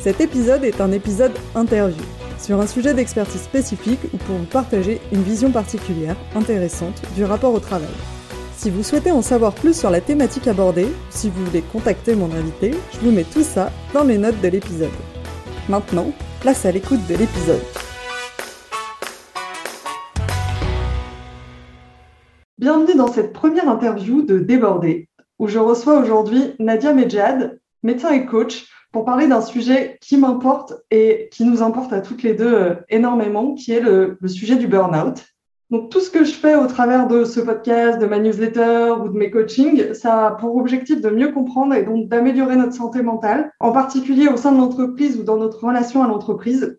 Cet épisode est un épisode interview, sur un sujet d'expertise spécifique ou pour vous partager une vision particulière, intéressante, du rapport au travail. Si vous souhaitez en savoir plus sur la thématique abordée, si vous voulez contacter mon invité, je vous mets tout ça dans les notes de l'épisode. Maintenant, place à l'écoute de l'épisode. Bienvenue dans cette première interview de Débordé, où je reçois aujourd'hui Nadia Medjad, médecin et coach, pour parler d'un sujet qui m'importe et qui nous importe à toutes les deux euh, énormément, qui est le, sujet du burn-out. Donc tout ce que je fais au travers de ce podcast, de ma newsletter ou de mes coachings, ça a pour objectif de mieux comprendre et donc d'améliorer notre santé mentale, en particulier au sein de l'entreprise ou dans notre relation à l'entreprise,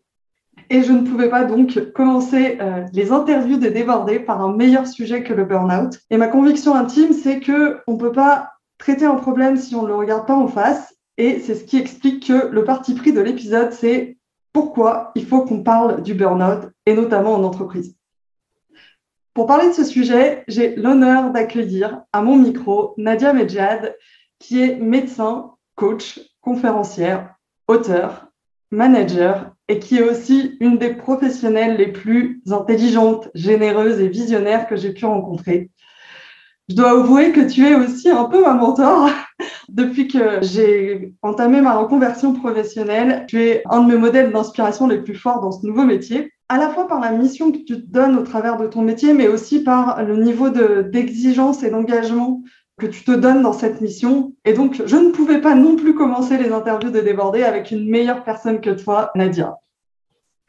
et je ne pouvais pas donc commencer euh, les interviews de débordés par un meilleur sujet que le burn-out. Et ma conviction intime, c'est que on peut pas traiter un problème si on ne le regarde pas en face. Et c'est ce qui explique que le parti pris de l'épisode, c'est pourquoi il faut qu'on parle du burn-out, et notamment en entreprise. Pour parler de ce sujet, j'ai l'honneur d'accueillir à mon micro Nadia Medjad, qui est médecin, coach, conférencière, auteur, manager et qui est aussi une des professionnelles les plus intelligentes, généreuses et visionnaires que j'ai pu rencontrer. Je dois avouer que tu es aussi un peu ma mentor. Depuis que j'ai entamé ma reconversion professionnelle, tu es un de mes modèles d'inspiration les plus forts dans ce nouveau métier, à la fois par la mission que tu te donnes au travers de ton métier, mais aussi par le niveau d'exigence et d'engagement que tu te donnes dans cette mission. Et donc, je ne pouvais pas non plus commencer les interviews de Déborder avec une meilleure personne que toi, Nadia.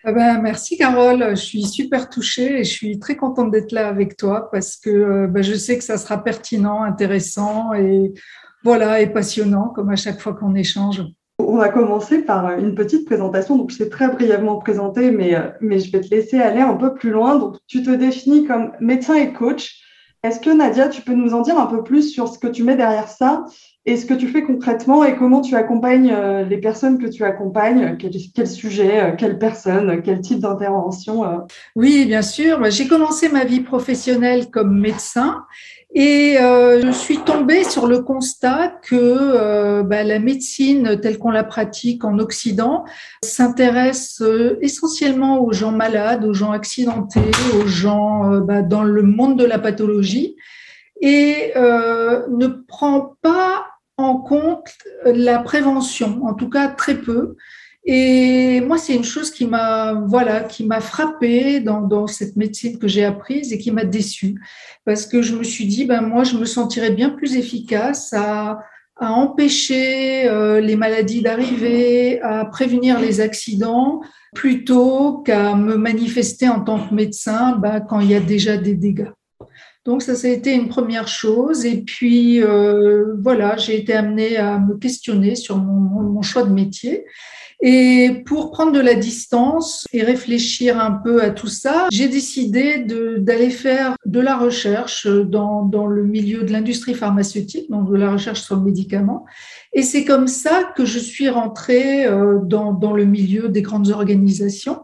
Eh ben, merci Carole, je suis super touchée et je suis très contente d'être là avec toi parce que euh, ben, je sais que ça sera pertinent, intéressant et voilà et passionnant comme à chaque fois qu'on échange. On va commencer par une petite présentation. Donc, je sais très brièvement présenter, mais, euh, mais je vais te laisser aller un peu plus loin. Donc, tu te définis comme médecin et coach. Est-ce que Nadia, tu peux nous en dire un peu plus sur ce que tu mets derrière ça? Et ce que tu fais concrètement et comment tu accompagnes euh, les personnes que tu accompagnes Quel, sujet, euh, quelle personne, quel type d'intervention euh? Oui, bien sûr. J'ai commencé ma vie professionnelle comme médecin et euh, je suis tombée sur le constat que euh, bah, la médecine telle qu'on la pratique en Occident s'intéresse euh, essentiellement aux gens malades, aux gens accidentés, aux gens bah, dans le monde de la pathologie et ne prend pas en compte la prévention, en tout cas très peu. Et moi, c'est une chose qui m'a voilà, qui m'a frappée dans, cette médecine que j'ai apprise et qui m'a déçue, parce que je me suis dit, ben moi, je me sentirais bien plus efficace à, à empêcher euh, les maladies d'arriver, à prévenir les accidents, plutôt qu'à me manifester en tant que médecin ben, quand il y a déjà des dégâts. Donc ça, ça a été une première chose. Et puis euh, voilà, j'ai été amenée à me questionner sur mon, choix de métier. Et pour prendre de la distance et réfléchir un peu à tout ça, j'ai décidé d'aller faire de la recherche dans, dans le milieu de l'industrie pharmaceutique, donc de la recherche sur le médicament. Et c'est comme ça que je suis rentrée euh, dans, dans le milieu des grandes organisations.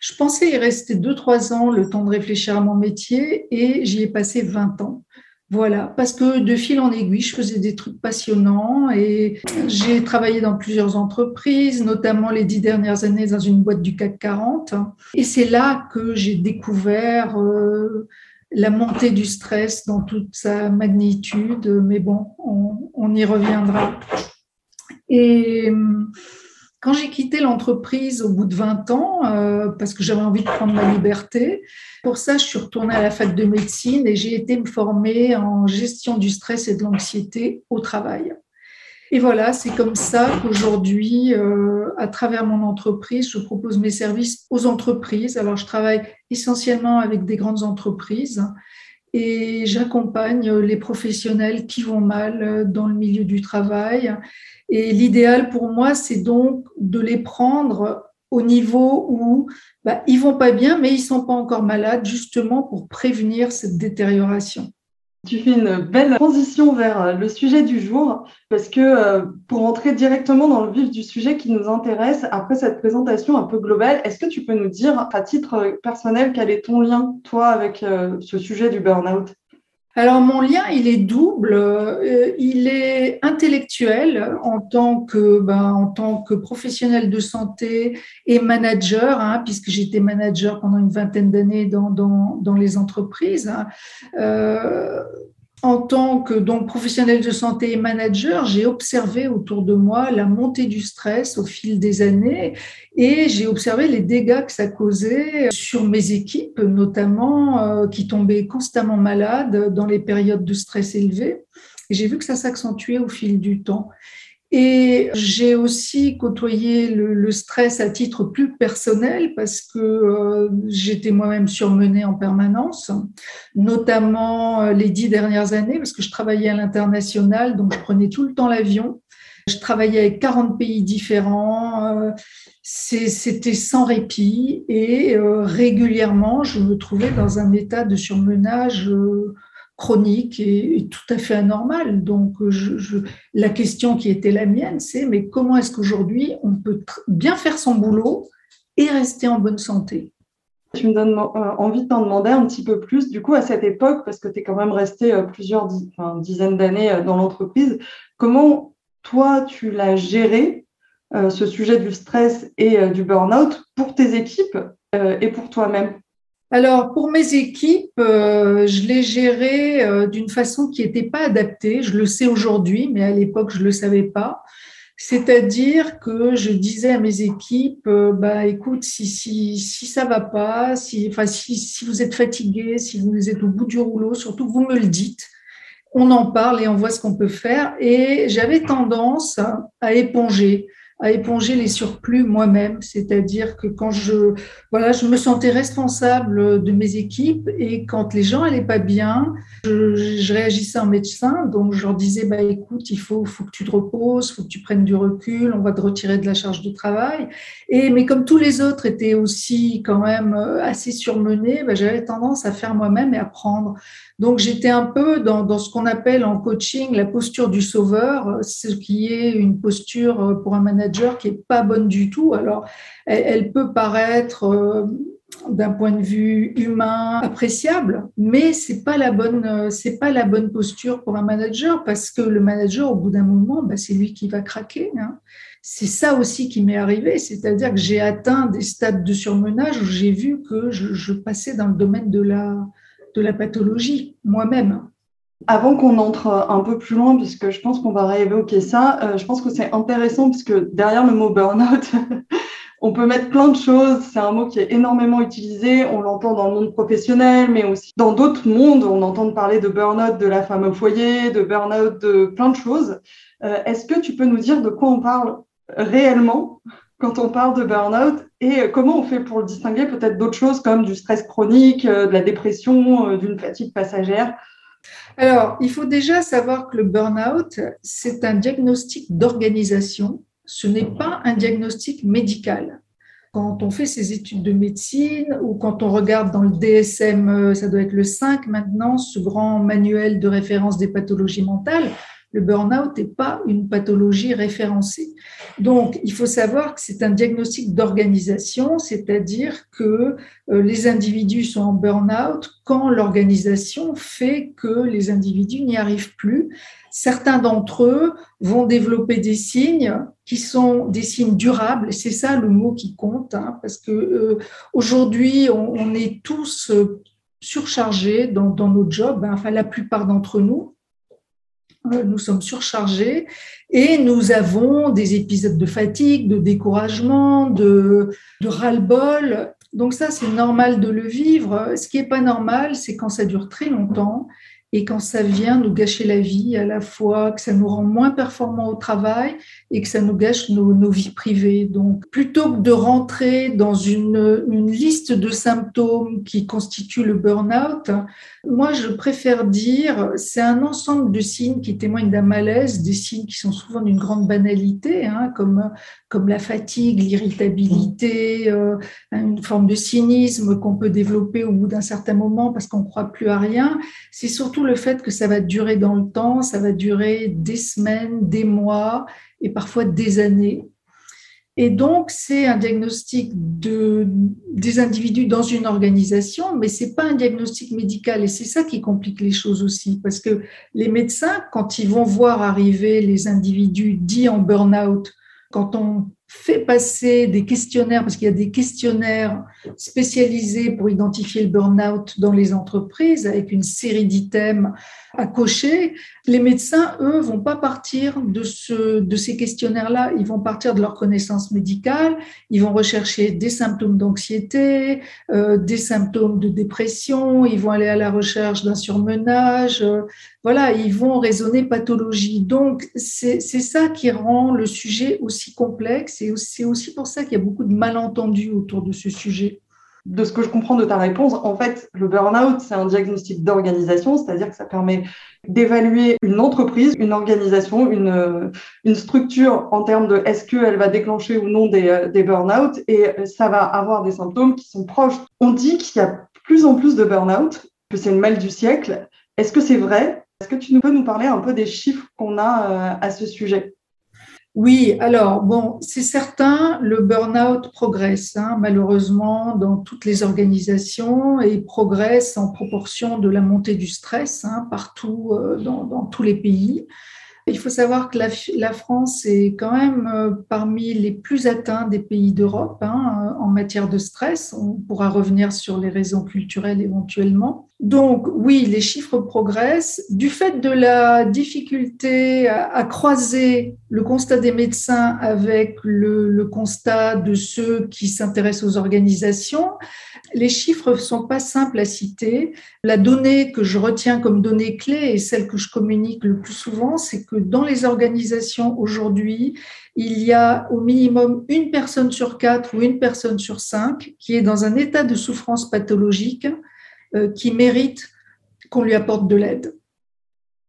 Je pensais y rester deux, trois ans, le temps de réfléchir à mon métier, et j'y ai passé 20 ans. Voilà, parce que de fil en aiguille, je faisais des trucs passionnants et j'ai travaillé dans plusieurs entreprises, notamment les dix dernières années dans une boîte du CAC 40. Et c'est là que j'ai découvert euh, la montée du stress dans toute sa magnitude. Mais bon, on, on y reviendra. Et quand j'ai quitté l'entreprise au bout de 20 ans, euh, parce que j'avais envie de prendre ma liberté, pour ça, je suis retournée à la fac de médecine et j'ai été me former en gestion du stress et de l'anxiété au travail. Et voilà, c'est comme ça qu'aujourd'hui, euh, à travers mon entreprise, je propose mes services aux entreprises. Alors, je travaille essentiellement avec des grandes entreprises et j'accompagne les professionnels qui vont mal dans le milieu du travail. Et l'idéal pour moi, c'est donc de les prendre au niveau où bah, ils vont pas bien, mais ils sont pas encore malades, justement pour prévenir cette détérioration. Tu fais une belle transition vers le sujet du jour, parce que euh, pour entrer directement dans le vif du sujet qui nous intéresse, après cette présentation un peu globale, est-ce que tu peux nous dire, à titre personnel, quel est ton lien, toi, avec euh, ce sujet du burn-out? Alors mon lien, il est double. Euh, il est intellectuel en tant que, ben, professionnel de santé et manager, hein, puisque j'étais manager pendant une vingtaine d'années dans, les entreprises. Euh, en tant que donc professionnel de santé et manager, j'ai observé autour de moi la montée du stress au fil des années et j'ai observé les dégâts que ça causait sur mes équipes, notamment euh, qui tombaient constamment malades dans les périodes de stress élevé. J'ai vu que ça s'accentuait au fil du temps. Et j'ai aussi côtoyé le, stress à titre plus personnel parce que euh, j'étais moi-même surmenée en permanence, notamment euh, les dix dernières années parce que je travaillais à l'international, donc je prenais tout le temps l'avion. Je travaillais avec 40 pays différents, euh, c'était sans répit et régulièrement je me trouvais dans un état de surmenage chronique et, tout à fait anormal. Donc, la question qui était la mienne, c'est mais comment est-ce qu'aujourd'hui on peut bien faire son boulot et rester en bonne santé? Tu me donnes euh, envie de t'en demander un petit peu plus, du coup, à cette époque, parce que tu es quand même resté euh, plusieurs dizaines d'années euh, dans l'entreprise, comment toi, tu l'as géré, ce sujet du stress et du burn-out, pour tes équipes et pour toi-même? Alors, pour mes équipes, euh, je les gérais euh, d'une façon qui n'était pas adaptée. Je le sais aujourd'hui, mais à l'époque, je ne le savais pas. C'est-à-dire que je disais à mes équipes, euh, bah, écoute, si, si, si ça va pas, si, enfin, si, si vous êtes fatigué, si vous êtes au bout du rouleau, surtout vous me le dites. On en parle et on voit ce qu'on peut faire. Et j'avais tendance à éponger à éponger les surplus moi-même, c'est-à-dire que quand je voilà, je me sentais responsable de mes équipes et quand les gens allaient pas bien, je, réagissais en médecin, donc je leur disais bah écoute, il faut faut que tu te reposes, faut que tu prennes du recul, on va te retirer de la charge de travail. Et mais comme tous les autres étaient aussi quand même assez surmenés, bah, j'avais tendance à faire moi-même et à prendre. Donc j'étais un peu dans, dans ce qu'on appelle en coaching la posture du sauveur, ce qui est une posture pour un manager qui est pas bonne du tout. Alors, elle, peut paraître euh, d'un point de vue humain appréciable, mais c'est pas la bonne euh, c'est pas la bonne posture pour un manager parce que le manager au bout d'un moment, bah, c'est lui qui va craquer. Hein. C'est ça aussi qui m'est arrivé, c'est-à-dire que j'ai atteint des stades de surmenage où j'ai vu que je, je passais dans le domaine de la de la pathologie moi-même. Avant qu'on entre un peu plus loin, puisque je pense qu'on va réévoquer ça, euh, je pense que c'est intéressant puisque derrière le mot burn-out, on peut mettre plein de choses. C'est un mot qui est énormément utilisé. On l'entend dans le monde professionnel, mais aussi dans d'autres mondes. On entend parler de burn-out de la femme au foyer, de burn-out de plein de choses. Euh, est-ce que tu peux nous dire de quoi on parle réellement quand on parle de burn-out et comment on fait pour le distinguer peut-être d'autres choses comme du stress chronique, euh, de la dépression, d'une fatigue passagère? Alors, il faut déjà savoir que le burn-out, c'est un diagnostic d'organisation, ce n'est pas un diagnostic médical. Quand on fait ses études de médecine ou quand on regarde dans le DSM, ça doit être le 5 maintenant, ce grand manuel de référence des pathologies mentales, le burn-out n'est pas une pathologie référencée. Donc, il faut savoir que c'est un diagnostic d'organisation, c'est-à-dire que euh, les individus sont en burn-out quand l'organisation fait que les individus n'y arrivent plus. Certains d'entre eux vont développer des signes qui sont des signes durables. C'est ça le mot qui compte, hein, parce que euh, aujourd'hui, on, est tous euh, surchargés dans, dans nos jobs, hein, enfin la plupart d'entre nous nous sommes surchargés et nous avons des épisodes de fatigue, de découragement, de, de ras-le-bol. Donc ça, c'est normal de le vivre. Ce qui n'est pas normal, c'est quand ça dure très longtemps et quand ça vient nous gâcher la vie, à la fois que ça nous rend moins performants au travail et que ça nous gâche nos, vies privées. Donc, plutôt que de rentrer dans une, une liste de symptômes qui constituent le burn-out, moi, je préfère dire c'est un ensemble de signes qui témoignent d'un malaise, des signes qui sont souvent d'une grande banalité, hein, comme, comme la fatigue, l'irritabilité, euh, une forme de cynisme qu'on peut développer au bout d'un certain moment parce qu'on ne croit plus à rien. C'est surtout le fait que ça va durer dans le temps, ça va durer des semaines, des mois et parfois des années. Et donc, c'est un diagnostic de, des individus dans une organisation, mais ce n'est pas un diagnostic médical. Et c'est ça qui complique les choses aussi, parce que les médecins, quand ils vont voir arriver les individus dits en burn-out, quand on fait passer des questionnaires, parce qu'il y a des questionnaires spécialisés pour identifier le burn-out dans les entreprises avec une série d'items à cocher. Les médecins, eux, vont pas partir de, ce, de ces questionnaires-là, ils vont partir de leur connaissance médicale, ils vont rechercher des symptômes d'anxiété, euh, des symptômes de dépression, ils vont aller à la recherche d'un surmenage, euh, voilà, ils vont raisonner pathologie. Donc, c'est ça qui rend le sujet aussi complexe c'est aussi pour ça qu'il y a beaucoup de malentendus autour de ce sujet. De ce que je comprends de ta réponse, en fait, le burn-out, c'est un diagnostic d'organisation, c'est-à-dire que ça permet d'évaluer une entreprise, une organisation, une, structure en termes de est-ce qu'elle va déclencher ou non des, des burn-out et ça va avoir des symptômes qui sont proches. On dit qu'il y a plus en plus de burn-out, que c'est le mal du siècle. Est-ce que c'est vrai? Est-ce que tu peux nous parler un peu des chiffres qu'on a euh, à ce sujet? Oui, alors bon, c'est certain, le burn-out progresse hein, malheureusement dans toutes les organisations et progresse en proportion de la montée du stress hein, partout euh, dans, tous les pays. Il faut savoir que la, France est quand même euh, parmi les plus atteints des pays d'Europe hein, en matière de stress. On pourra revenir sur les raisons culturelles éventuellement. Donc oui, les chiffres progressent. Du fait de la difficulté à, croiser le constat des médecins avec le constat de ceux qui s'intéressent aux organisations, les chiffres ne sont pas simples à citer. La donnée que je retiens comme donnée clé et celle que je communique le plus souvent, c'est que dans les organisations aujourd'hui, il y a au minimum une personne sur quatre ou une personne sur cinq qui est dans un état de souffrance pathologique qui mérite qu'on lui apporte de l'aide.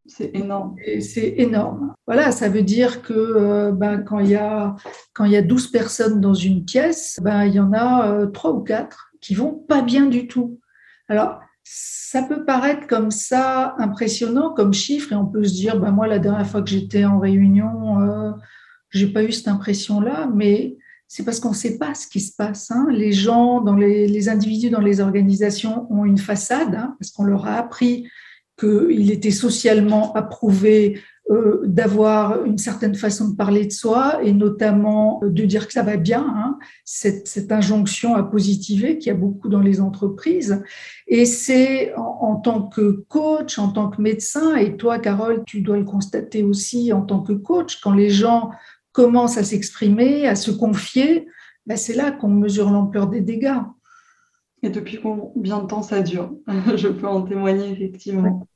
C'est énorme. C'est énorme. Voilà, ça veut dire que euh, ben, quand, il y a, quand il y a 12 personnes dans une pièce, ben, il y en a euh, trois ou quatre qui vont pas bien du tout. Alors, ça peut paraître comme ça impressionnant comme chiffre et on peut se dire, ben moi, la dernière fois que j'étais en réunion, euh, j'ai pas eu cette impression-là, mais c'est parce qu'on ne sait pas ce qui se passe. Hein. Les gens, dans les, individus dans les organisations ont une façade, hein, parce qu'on leur a appris qu'il était socialement approuvé euh, d'avoir une certaine façon de parler de soi et notamment de dire que ça va bien, hein, cette, cette, injonction à positiver qu'il y a beaucoup dans les entreprises. Et c'est en, tant que coach, en tant que médecin, et toi, Carole, tu dois le constater aussi en tant que coach, quand les gens commencent à s'exprimer, à se confier, ben c'est là qu'on mesure l'ampleur des dégâts. Et depuis combien de temps ça dure? Je peux en témoigner effectivement.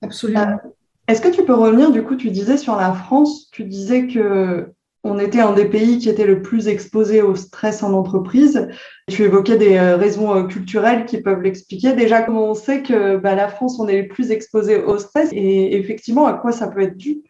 Absolument. Euh, est-ce que tu peux revenir, du coup, tu disais sur la France, tu disais que on était un des pays qui était le plus exposé au stress en entreprise. Tu évoquais des euh, raisons euh, culturelles qui peuvent l'expliquer. Déjà, comment on sait que bah, la France, on est le plus exposé au stress? Et effectivement, à quoi ça peut être dû?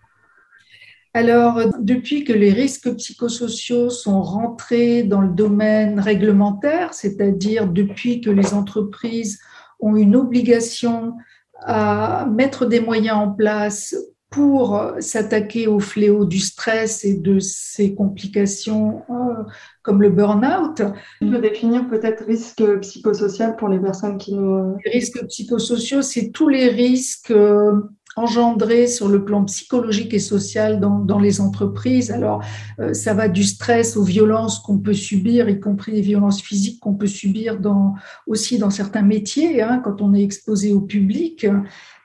Alors, depuis que les risques psychosociaux sont rentrés dans le domaine réglementaire, c'est-à-dire depuis que les entreprises ont une obligation à mettre des moyens en place pour s'attaquer au fléau du stress et de ses complications euh, comme le burn-out. Tu peux définir peut-être risque psychosocial pour les personnes qui nous... Les risques psychosociaux, c'est tous les risques euh, engendrés sur le plan psychologique et social dans, dans les entreprises. Alors, euh, ça va du stress aux violences qu'on peut subir, y compris les violences physiques qu'on peut subir dans, aussi dans certains métiers, hein, quand on est exposé au public.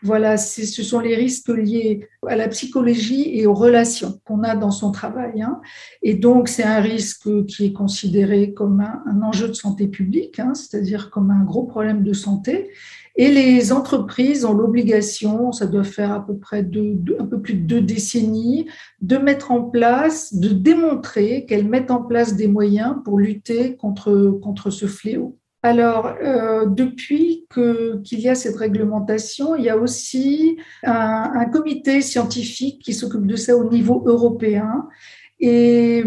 Voilà, ce sont les risques liés à la psychologie et aux relations qu'on a dans son travail. Hein. Et donc, c'est un risque qui est considéré comme un, enjeu de santé publique, hein, c'est-à-dire comme un gros problème de santé. Et les entreprises ont l'obligation, ça doit faire à peu près un peu plus de deux décennies, de mettre en place, de démontrer qu'elles mettent en place des moyens pour lutter contre, contre ce fléau. Alors, euh, depuis qu'il y a cette réglementation, il y a aussi un, comité scientifique qui s'occupe de ça au niveau européen. Et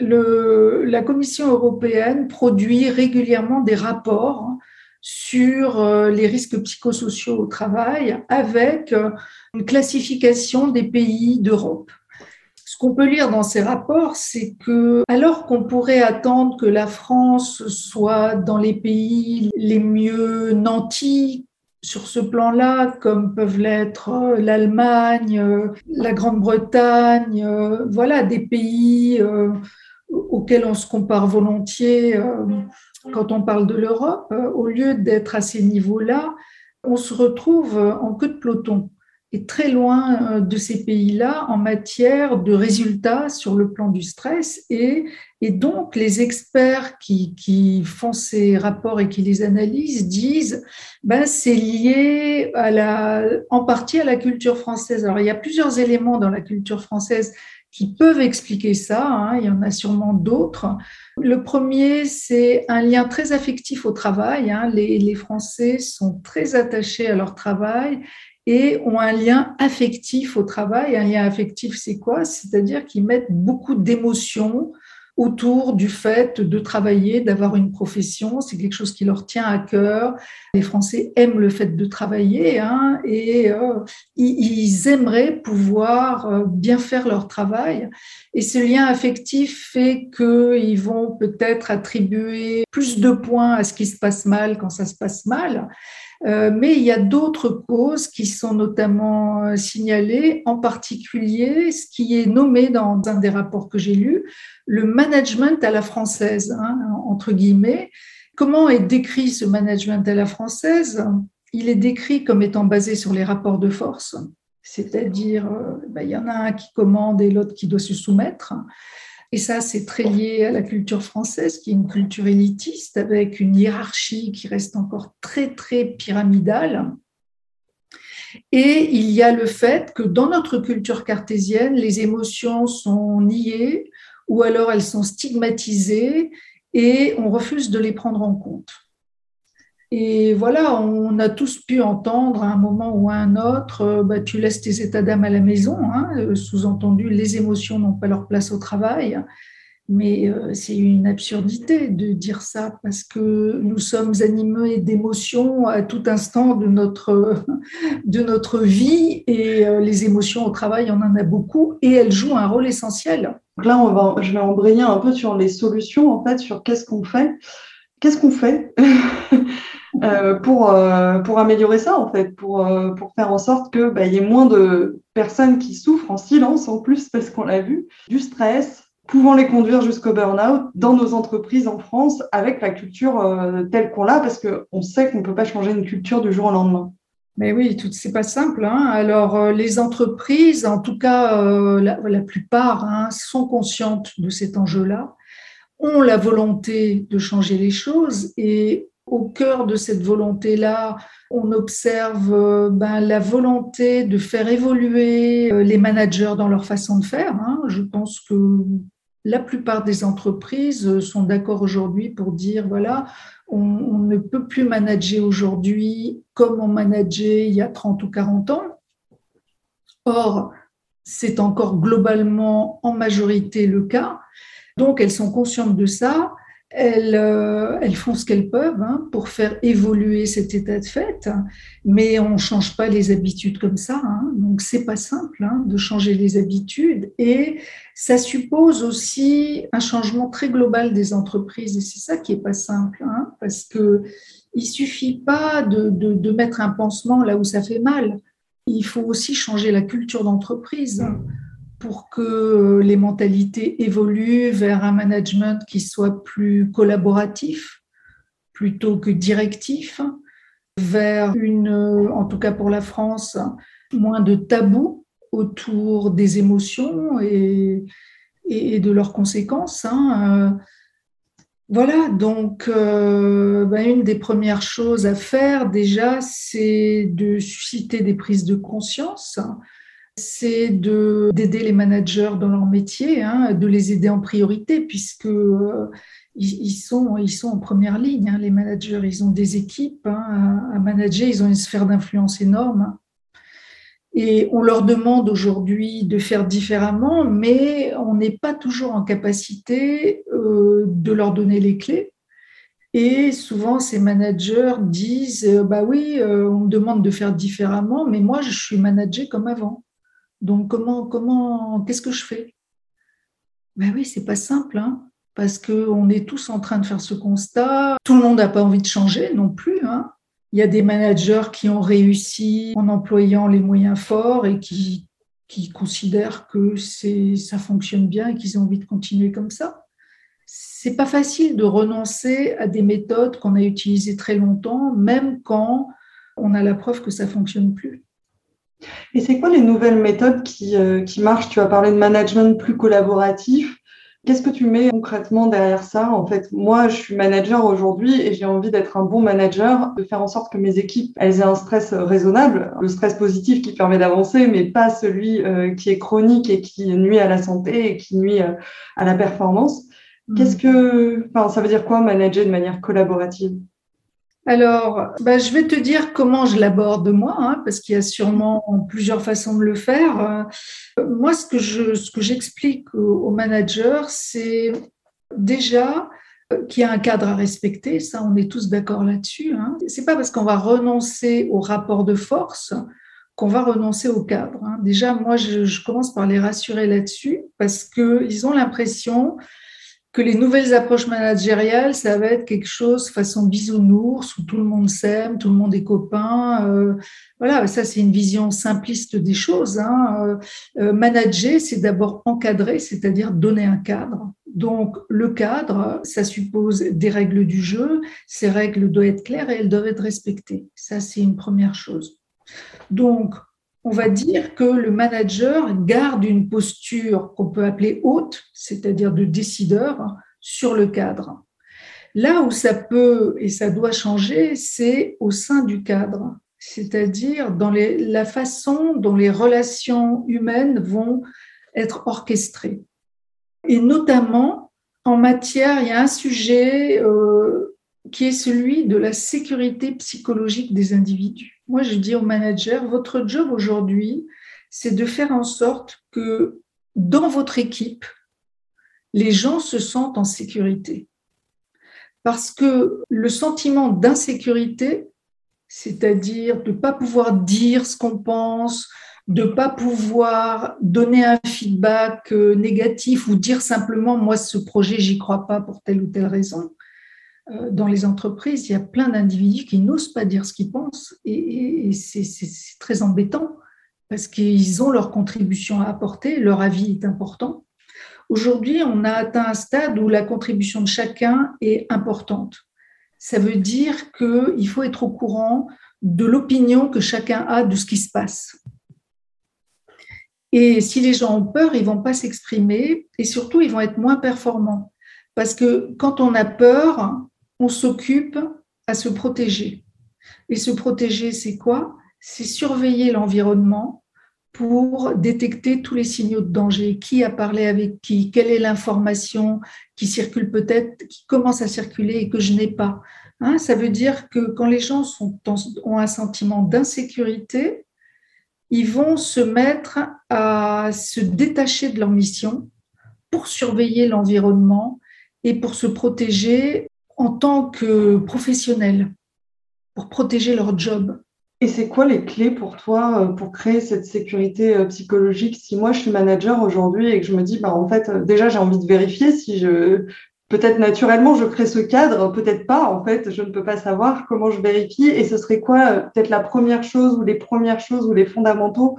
la Commission européenne produit régulièrement des rapports sur euh, les risques psychosociaux au travail avec euh, une classification des pays d'Europe. Ce qu'on peut lire dans ces rapports, c'est que alors qu'on pourrait attendre que la France soit dans les pays les mieux nantis sur ce plan-là, comme peuvent l'être euh, l'Allemagne, la Grande-Bretagne, voilà, des pays auxquels on se compare volontiers quand on parle de l'Europe, euh, au lieu d'être à ces niveaux-là, on se retrouve en queue de peloton et très loin euh, de ces pays-là en matière de résultats sur le plan du stress. Et, et donc, les experts qui, qui, font ces rapports et qui les analysent disent ben, c'est lié à la, en partie à la culture française. Alors, il y a plusieurs éléments dans la culture française qui peuvent expliquer ça. Hein, il y en a sûrement d'autres. Le premier, c'est un lien très affectif au travail. Hein. Les, les, Français sont très attachés à leur travail et ont un lien affectif au travail. Un lien affectif, c'est quoi? C'est-à-dire qu'ils mettent beaucoup d'émotions autour du fait de travailler, d'avoir une profession. C'est quelque chose qui leur tient à cœur. Les Français aiment le fait de travailler hein, et euh, ils, aimeraient pouvoir euh, bien faire leur travail. Et ce lien affectif fait qu'ils vont peut-être attribuer plus de points à ce qui se passe mal quand ça se passe mal. Euh, mais il y a d'autres causes qui sont notamment euh, signalées, en particulier ce qui est nommé dans un des rapports que j'ai lus, le management à la française, hein, entre guillemets. Comment est décrit ce management à la française? Il est décrit comme étant basé sur les rapports de force, c'est-à-dire euh, ben, il y en a un qui commande et l'autre qui doit se soumettre. Et ça, c'est très lié à la culture française, qui est une culture élitiste, avec une hiérarchie qui reste encore très, très pyramidale. Et il y a le fait que dans notre culture cartésienne, les émotions sont niées ou alors elles sont stigmatisées et on refuse de les prendre en compte. Et voilà, on a tous pu entendre à un moment ou à un autre, euh, bah, tu laisses tes états d'âme à la maison, hein, euh, sous-entendu, les émotions n'ont pas leur place au travail. Mais euh, c'est une absurdité de dire ça parce que nous sommes animés d'émotions à tout instant de notre, de notre vie et les émotions au travail, on en a beaucoup et elles jouent un rôle essentiel. Donc là, je vais embrayer un peu sur les solutions, en fait, sur qu'est-ce qu'on fait. Qu'est-ce qu'on fait? Euh, pour, euh, pour améliorer ça, en fait, pour, euh, pour faire en sorte qu'il bah, y ait moins de personnes qui souffrent en silence, en plus, parce qu'on l'a vu, du stress, pouvant les conduire jusqu'au burn-out dans nos entreprises en France avec la culture telle qu'on l'a, parce qu'on sait qu'on ne peut pas changer une culture du jour au lendemain. Mais oui, tout c'est pas simple. Hein. Alors les entreprises, en tout cas la, plupart, hein, sont conscientes de cet enjeu-là, ont la volonté de changer les choses et au cœur de cette volonté-là, on observe euh, ben, la volonté de faire évoluer euh, les managers dans leur façon de faire. Hein. Je pense que la plupart des entreprises sont d'accord aujourd'hui pour dire, voilà, on, on, ne peut plus manager aujourd'hui comme on manageait il y a 30 ou 40 ans. Or, c'est encore globalement en majorité le cas. Donc, elles sont conscientes de ça elles, euh, elles, font ce qu'elles peuvent hein, pour faire évoluer cet état de fait, mais on ne change pas les habitudes comme ça. Hein, donc, c'est pas simple hein, de changer les habitudes. Et ça suppose aussi un changement très global des entreprises. Et c'est ça qui est pas simple hein, parce que il suffit pas de, mettre un pansement là où ça fait mal. Il faut aussi changer la culture d'entreprise pour que les mentalités évoluent vers un management qui soit plus collaboratif plutôt que directif, vers une, en tout cas pour la France, moins de tabous autour des émotions et, et de leurs conséquences. Hein. Voilà, donc euh, ben, une des premières choses à faire déjà, c'est de susciter des prises de conscience, c'est d'aider les managers dans leur métier, hein, de les aider en priorité, puisque euh, ils, sont, ils sont en première ligne, hein, les managers, ils ont des équipes hein, à, manager, ils ont une sphère d'influence énorme. Et on leur demande aujourd'hui de faire différemment, mais on n'est pas toujours en capacité euh, de leur donner les clés. Et souvent, ces managers disent Bah oui, euh, on me demande de faire différemment, mais moi, je suis manager comme avant. Donc, comment, comment, qu'est-ce que je fais? Ben oui, c'est pas simple, hein, parce qu'on est tous en train de faire ce constat. Tout le monde n'a pas envie de changer non plus. Hein. Il y a des managers qui ont réussi en employant les moyens forts et qui, considèrent que ça fonctionne bien et qu'ils ont envie de continuer comme ça. C'est pas facile de renoncer à des méthodes qu'on a utilisées très longtemps, même quand on a la preuve que ça fonctionne plus. Et c'est quoi les nouvelles méthodes qui, euh, qui marchent? Tu as parlé de management plus collaboratif. Qu'est-ce que tu mets concrètement derrière ça? En fait, moi, je suis manager aujourd'hui et j'ai envie d'être un bon manager, de faire en sorte que mes équipes, elles aient un stress raisonnable, le stress positif qui permet d'avancer, mais pas celui euh, qui est chronique et qui nuit à la santé et qui nuit euh, à la performance. Qu'est-ce mmh. que, enfin, ça veut dire quoi manager de manière collaborative? Alors, bah, je vais te dire comment je l'aborde moi, hein, parce qu'il y a sûrement plusieurs façons de le faire. Euh, moi, ce que, j'explique aux, managers, c'est déjà euh, qu'il y a un cadre à respecter. Ça, on est tous d'accord là-dessus. Hein. C'est pas parce qu'on va renoncer au rapport de force qu'on va renoncer au cadre. Hein. Déjà, moi, je, je, commence par les rassurer là-dessus parce qu'ils ont l'impression que les nouvelles approches managériales, ça va être quelque chose façon bisounours, où tout le monde s'aime, tout le monde est copain. Euh, voilà, ça c'est une vision simpliste des choses. Hein. Euh, euh, manager, c'est d'abord encadrer, c'est-à-dire donner un cadre. Donc le cadre, ça suppose des règles du jeu. Ces règles doivent être claires et elles doivent être respectées. Ça c'est une première chose. Donc on va dire que le manager garde une posture qu'on peut appeler haute, c'est-à-dire de décideur, sur le cadre. Là où ça peut et ça doit changer, c'est au sein du cadre, c'est-à-dire dans la façon dont les relations humaines vont être orchestrées. Et notamment, en matière, il y a un sujet euh, qui est celui de la sécurité psychologique des individus. Moi, je dis aux managers, votre job aujourd'hui, c'est de faire en sorte que dans votre équipe, les gens se sentent en sécurité. Parce que le sentiment d'insécurité, c'est-à-dire de ne pas pouvoir dire ce qu'on pense, de ne pas pouvoir donner un feedback euh, négatif ou dire simplement, moi, ce projet, j'y crois pas pour telle ou telle raison, dans les entreprises, il y a plein d'individus qui n'osent pas dire ce qu'ils pensent et, c'est très embêtant parce qu'ils ont leur contribution à apporter, leur avis est important. Aujourd'hui, on a atteint un stade où la contribution de chacun est importante. Ça veut dire qu'il faut être au courant de l'opinion que chacun a de ce qui se passe. Et si les gens ont peur, ils vont pas s'exprimer et surtout, ils vont être moins performants. Parce que quand on a peur, on s'occupe à se protéger. Et se protéger, c'est quoi? C'est surveiller l'environnement pour détecter tous les signaux de danger. Qui a parlé avec qui? Quelle est l'information qui circule peut-être, qui commence à circuler et que je n'ai pas? Hein, Ça veut dire que quand les gens ont un sentiment d'insécurité, ils vont se mettre à se détacher de leur mission pour surveiller l'environnement et pour se protéger en tant que professionnels pour protéger leur job. Et c'est quoi les clés pour toi euh, pour créer cette sécurité euh, psychologique Si moi je suis manager aujourd'hui et que je me dis, bah, en fait, euh, déjà j'ai envie de vérifier si je, peut-être naturellement je crée ce cadre, peut-être pas, en fait, je ne peux pas savoir comment je vérifie. Et ce serait quoi peut-être la première chose ou les premières choses ou les fondamentaux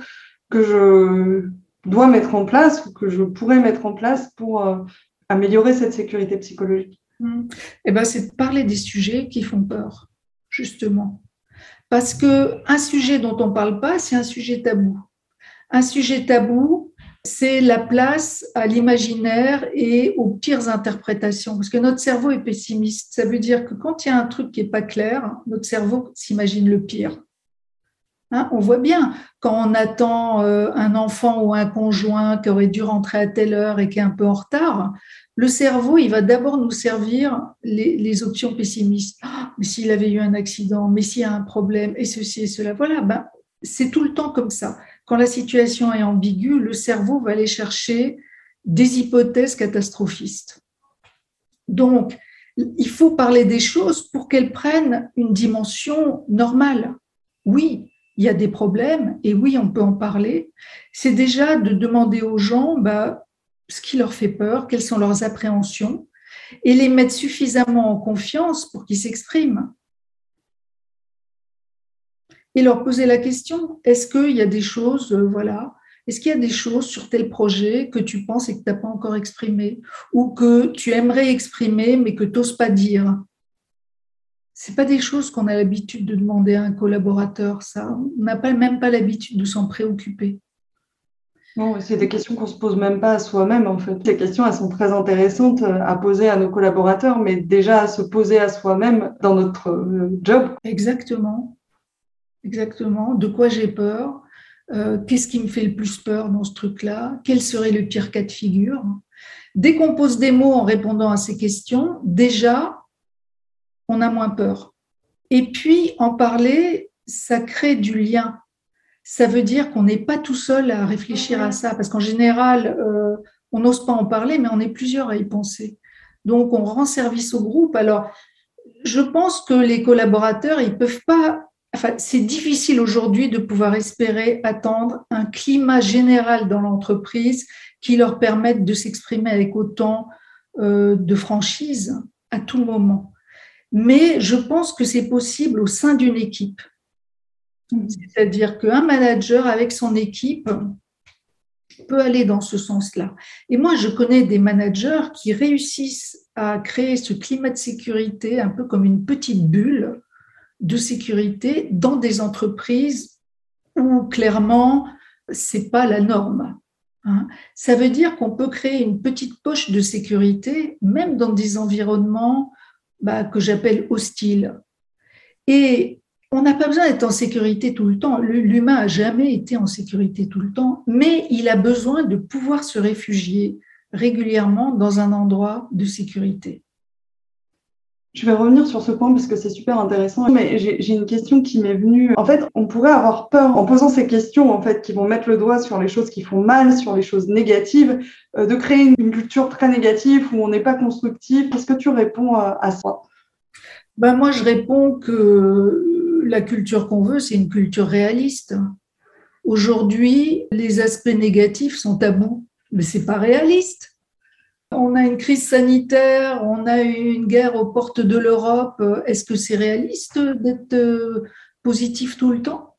que je dois mettre en place ou que je pourrais mettre en place pour améliorer cette sécurité psychologique? Eh ben, c'est de parler des sujets qui font peur, justement. Parce que un sujet dont on ne parle pas, c'est un sujet tabou. Un sujet tabou, c'est la place à l'imaginaire et aux pires interprétations. Parce que notre cerveau est pessimiste. Ça veut dire que quand il y a un truc qui n'est pas clair, notre cerveau s'imagine le pire. Hein, on voit bien quand on attend euh, un enfant ou un conjoint qui aurait dû rentrer à telle heure et qui est un peu en retard, le cerveau, il va d'abord nous servir les, options pessimistes. Ah, mais s'il avait eu un accident, mais s'il y a un problème, et ceci et cela. Voilà, ben, c'est tout le temps comme ça. Quand la situation est ambiguë, le cerveau va aller chercher des hypothèses catastrophistes. Donc, il faut parler des choses pour qu'elles prennent une dimension normale. Oui, il y a des problèmes et oui, on peut en parler. C'est déjà de demander aux gens bah, ce qui leur fait peur, quelles sont leurs appréhensions, et les mettre suffisamment en confiance pour qu'ils s'expriment. Et leur poser la question, est-ce qu'il y a des choses, euh, voilà, est-ce qu'il y a des choses sur tel projet que tu penses et que tu n'as pas encore exprimé, ou que tu aimerais exprimer mais que tu n'oses pas dire? Ce pas des choses qu'on a l'habitude de demander à un collaborateur, ça. On n'a pas, même pas l'habitude de s'en préoccuper. Non, c'est des questions qu'on ne se pose même pas à soi-même, en fait. Ces questions, elles sont très intéressantes euh, à poser à nos collaborateurs, mais déjà à se poser à soi-même dans notre euh, job. Exactement. Exactement. De quoi j'ai peur euh, Qu'est-ce qui me fait le plus peur dans ce truc-là Quel serait le pire cas de figure? Dès qu'on pose des mots en répondant à ces questions, déjà, on a moins peur. Et puis, en parler, ça crée du lien ça veut dire qu'on n'est pas tout seul à réfléchir à ça, parce qu'en général, euh, on n'ose pas en parler, mais on est plusieurs à y penser. Donc, on rend service au groupe. Alors, je pense que les collaborateurs, ils peuvent pas. Enfin, c'est difficile aujourd'hui de pouvoir espérer attendre un climat général dans l'entreprise qui leur permette de s'exprimer avec autant euh, de franchise à tout moment. Mais je pense que c'est possible au sein d'une équipe. C'est-à-dire qu'un manager avec son équipe peut aller dans ce sens-là. Et moi, je connais des managers qui réussissent à créer ce climat de sécurité, un peu comme une petite bulle de sécurité dans des entreprises où clairement, c'est pas la norme. Hein. Ça veut dire qu'on peut créer une petite poche de sécurité, même dans des environnements bah, que j'appelle hostiles. Et on n'a pas besoin d'être en sécurité tout le temps. L'humain a jamais été en sécurité tout le temps, mais il a besoin de pouvoir se réfugier régulièrement dans un endroit de sécurité. Je vais revenir sur ce point parce que c'est super intéressant. Mais j'ai une question qui m'est venue. En fait, on pourrait avoir peur en posant ces questions, en fait, qui vont mettre le doigt sur les choses qui font mal, sur les choses négatives, euh, de créer une, culture très négative où on n'est pas constructif. Qu'est-ce que tu réponds à, à ça? Ben moi, je réponds que la culture qu'on veut, c'est une culture réaliste. Aujourd'hui, les aspects négatifs sont tabous, mais c'est pas réaliste. On a une crise sanitaire, on a une guerre aux portes de l'Europe. Est-ce que c'est réaliste d'être euh, positif tout le temps?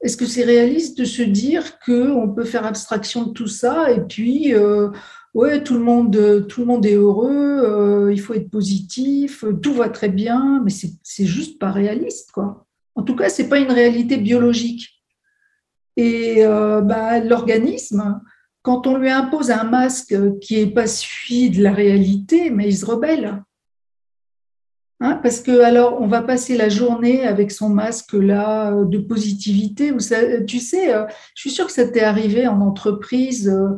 Est-ce que c'est réaliste de se dire qu'on peut faire abstraction de tout ça et puis euh, tout le monde, est heureux, euh, il faut être positif, tout va très bien, mais c'est juste pas réaliste, quoi. En tout cas, ce n'est pas une réalité biologique. Et bah, l'organisme, quand on lui impose un masque qui n'est pas celui de la réalité, mais il se rebelle. Hein, parce que alors on va passer la journée avec son masque là de positivité. tu sais, euh, je suis sûre que ça t'est arrivé en entreprise euh,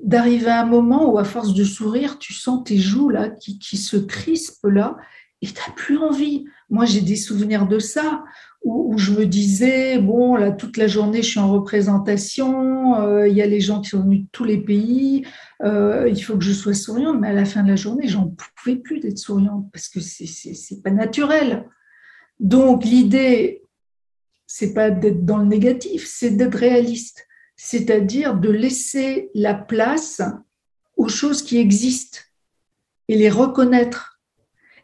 d'arriver à un moment où à force de sourire, tu sens tes joues là qui, qui se crispent là et tu n'as plus envie. Moi, j'ai des souvenirs de ça où, je me disais, bon, là, toute la journée, je suis en représentation, euh, il y a les gens qui sont venus de tous les pays, euh, il faut que je sois souriante, mais à la fin de la journée, j'en pouvais plus d'être souriante parce que c'est pas naturel. Donc, l'idée, c'est pas d'être dans le négatif, c'est d'être réaliste, c'est-à-dire de laisser la place aux choses qui existent et les reconnaître.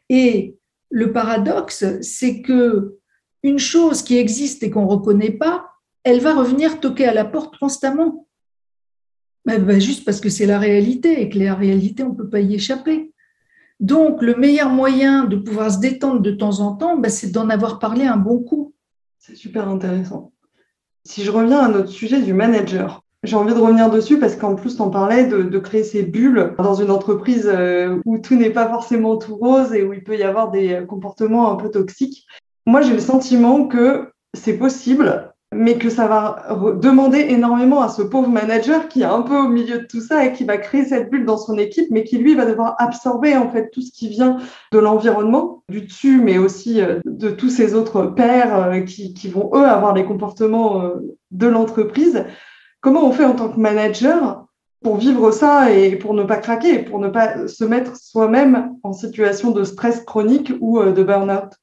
Et le paradoxe, c'est que une chose qui existe et qu'on ne reconnaît pas, elle va revenir toquer à la porte constamment. Ben, juste parce que c'est la réalité et que la réalité, on ne peut pas y échapper. Donc, le meilleur moyen de pouvoir se détendre de temps en temps, ben, c'est d'en avoir parlé un bon coup. C'est super intéressant. Si je reviens à notre sujet du manager, J'ai envie de revenir dessus parce qu'en plus, tu en parlais de, créer ces bulles dans une entreprise euh, où tout n'est pas forcément tout rose et où il peut y avoir des comportements un peu toxiques. Moi, j'ai le sentiment que c'est possible, mais que ça va demander énormément à ce pauvre manager qui est un peu au milieu de tout ça et qui va créer cette bulle dans son équipe, mais qui lui va devoir absorber en fait tout ce qui vient de l'environnement, du dessus, mais aussi euh, de tous ses autres pairs euh, qui, qui vont eux avoir les comportements euh, de l'entreprise. Comment on fait en tant que manager pour vivre ça et pour ne pas craquer, pour ne pas se mettre soi-même en situation de stress chronique ou de burn-out?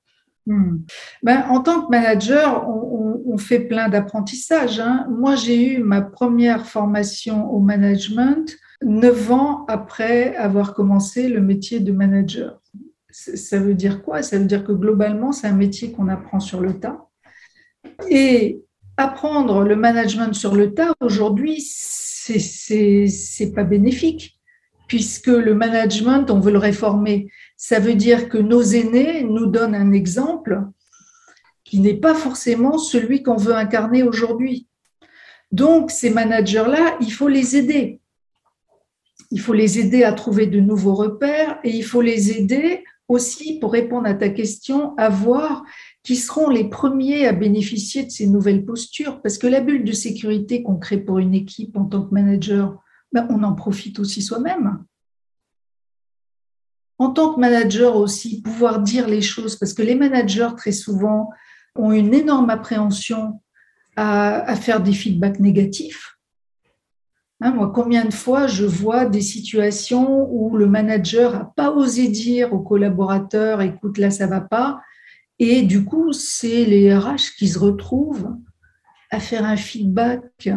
Hmm. Ben, en tant que manager, on, fait plein d'apprentissages. Hein. Moi, j'ai eu ma première formation au management neuf ans après avoir commencé le métier de manager. Ça veut dire quoi? Ça veut dire que globalement, c'est un métier qu'on apprend sur le tas. Et apprendre le management sur le tas, aujourd'hui, c'est pas bénéfique, puisque le management, on veut le réformer ça veut dire que nos aînés nous donnent un exemple qui n'est pas forcément celui qu'on veut incarner aujourd'hui. Donc, ces managers-là, il faut les aider. Il faut les aider à trouver de nouveaux repères et il faut les aider aussi, pour répondre à ta question, à voir qui seront les premiers à bénéficier de ces nouvelles postures. Parce que la bulle de sécurité qu'on crée pour une équipe en tant que manager, ben, on en profite aussi soi-même en tant que manager aussi, pouvoir dire les choses, parce que les managers, très souvent, ont une énorme appréhension à, faire des feedbacks négatifs. Hein, moi, combien de fois je vois des situations où le manager n'a pas osé dire aux collaborateurs, écoute, là, ça va pas. Et du coup, c'est les RH qui se retrouvent à faire un feedback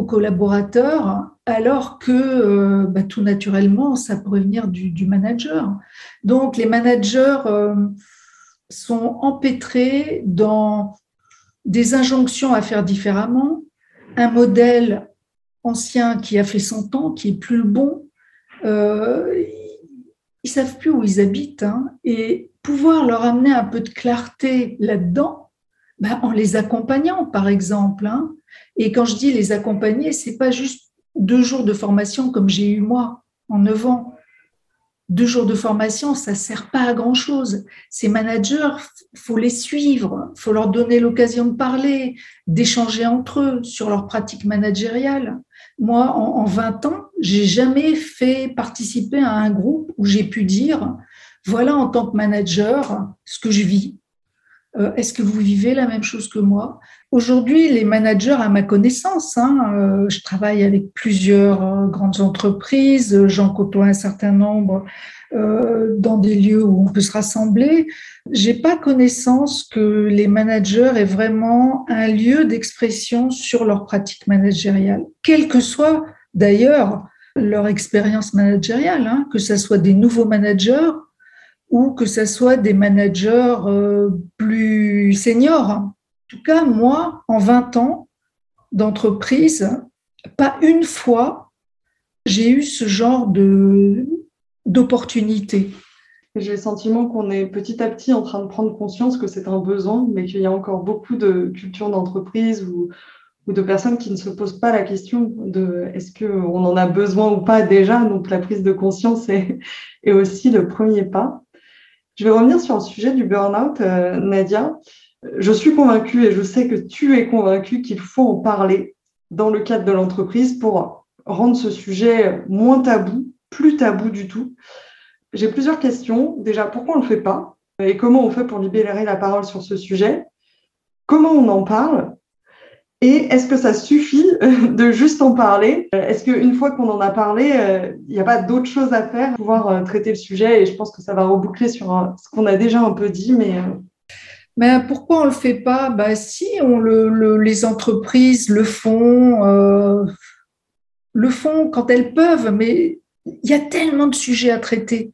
aux collaborateurs, alors que euh, bah, tout naturellement, ça pourrait venir du, manager. Donc, les managers euh, sont empêtrés dans des injonctions à faire différemment, un modèle ancien qui a fait son temps, qui est plus le bon. Euh, ils savent plus où ils habitent hein, et pouvoir leur amener un peu de clarté là-dedans, bah, en les accompagnant, par exemple. Hein, et quand je dis les accompagner, c'est pas juste deux jours de formation comme j'ai eu moi en neuf ans. Deux jours de formation, ça sert pas à grand chose. Ces managers, faut les suivre, faut leur donner l'occasion de parler, d'échanger entre eux sur leurs pratiques managériales. Moi, en, 20 ans, j'ai jamais fait participer à un groupe où j'ai pu dire, voilà en tant que manager ce que je vis. Euh, est-ce que vous vivez la même chose que moi? Aujourd'hui, les managers, à ma connaissance, hein, euh, je travaille avec plusieurs euh, grandes entreprises, j'en côtoie un certain nombre dans des lieux où on peut se rassembler. J'ai pas connaissance que les managers aient vraiment un lieu d'expression sur leur pratique managériale, quelle que soit d'ailleurs leur expérience managériale, hein, que ce soit des nouveaux managers ou que ce soit des managers plus seniors en tout cas, moi, en 20 ans d'entreprise, pas une fois, j'ai eu ce genre de, d'opportunité. J'ai le sentiment qu'on est petit à petit en train de prendre conscience que c'est un besoin, mais qu'il y a encore beaucoup de cultures d'entreprise ou, ou, de personnes qui ne se posent pas la question de est-ce qu'on en a besoin ou pas déjà. Donc la prise de conscience est, est aussi le premier pas. Je vais revenir sur le sujet du burn-out, euh, Nadia je suis convaincue et je sais que tu es convaincue qu'il faut en parler dans le cadre de l'entreprise pour rendre ce sujet moins tabou, plus tabou du tout. J'ai plusieurs questions. Déjà, pourquoi on ne le fait pas? Et comment on fait pour libérer la parole sur ce sujet? Comment on en parle? Et est-ce que ça suffit de juste en parler? Est-ce qu'une fois qu'on en a parlé, euh, il n'y a pas d'autre chose à faire pour pouvoir euh, traiter le sujet? Et je pense que ça va reboucler sur ce qu'on a déjà un peu dit, mais euh, mais pourquoi on ne le fait pas? Bah, Si on le, les entreprises le font, euh, le font quand elles peuvent, mais il y a tellement de sujets à traiter.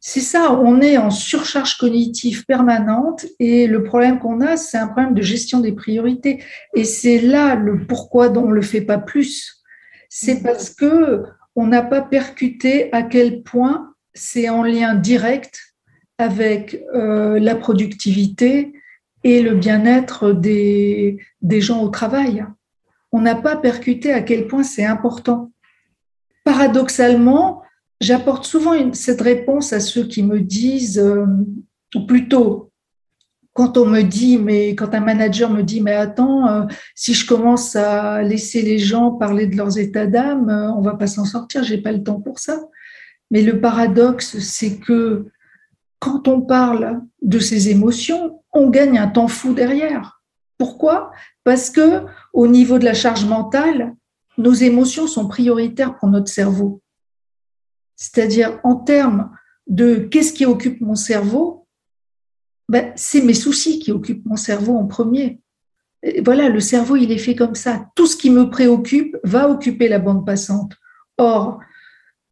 C'est ça, on est en surcharge cognitive permanente et le problème qu'on a, c'est un problème de gestion des priorités. Et c'est là le pourquoi on ne le fait pas plus. C'est mmh. parce que on n'a pas percuté à quel point c'est en lien direct avec euh, la productivité et le bien-être des, des gens au travail. on n'a pas percuté à quel point c'est important. Paradoxalement, j'apporte souvent cette réponse à ceux qui me disent, euh, ou plutôt quand on me dit, mais quand un manager me dit, mais attends, euh, si je commence à laisser les gens parler de leurs états d'âme, euh, on va pas s'en sortir, j'ai pas le temps pour ça. Mais le paradoxe, c'est que quand on parle de ces émotions, on gagne un temps fou derrière. Pourquoi? Parce que au niveau de la charge mentale, nos émotions sont prioritaires pour notre cerveau. C'est-à-dire en termes de qu'est-ce qui occupe mon cerveau, ben, c'est mes soucis qui occupent mon cerveau en premier. voilà, le cerveau, il est fait comme ça. Tout ce qui me préoccupe va occuper la bande passante. Or,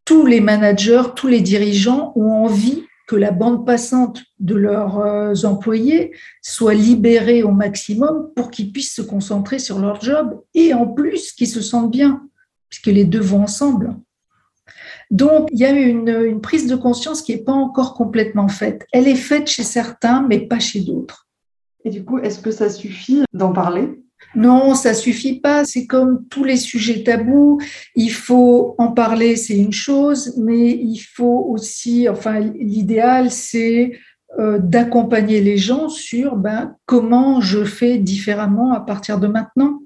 tous les managers, tous les dirigeants ont envie que la bande passante de leurs euh, employés soit libérée au maximum pour qu'ils puissent se concentrer sur leur job et en plus qu'ils se sentent bien, puisque les deux vont ensemble. Donc, il y a une, une prise de conscience qui n'est pas encore complètement faite. Elle est faite chez certains, mais pas chez d'autres. Et du coup, est-ce que ça suffit d'en parler? Non, ça suffit pas. C'est comme tous les sujets tabous. Il faut en parler, c'est une chose, mais il faut aussi, enfin, l'idéal, c'est euh, d'accompagner les gens sur ben, comment je fais différemment à partir de maintenant.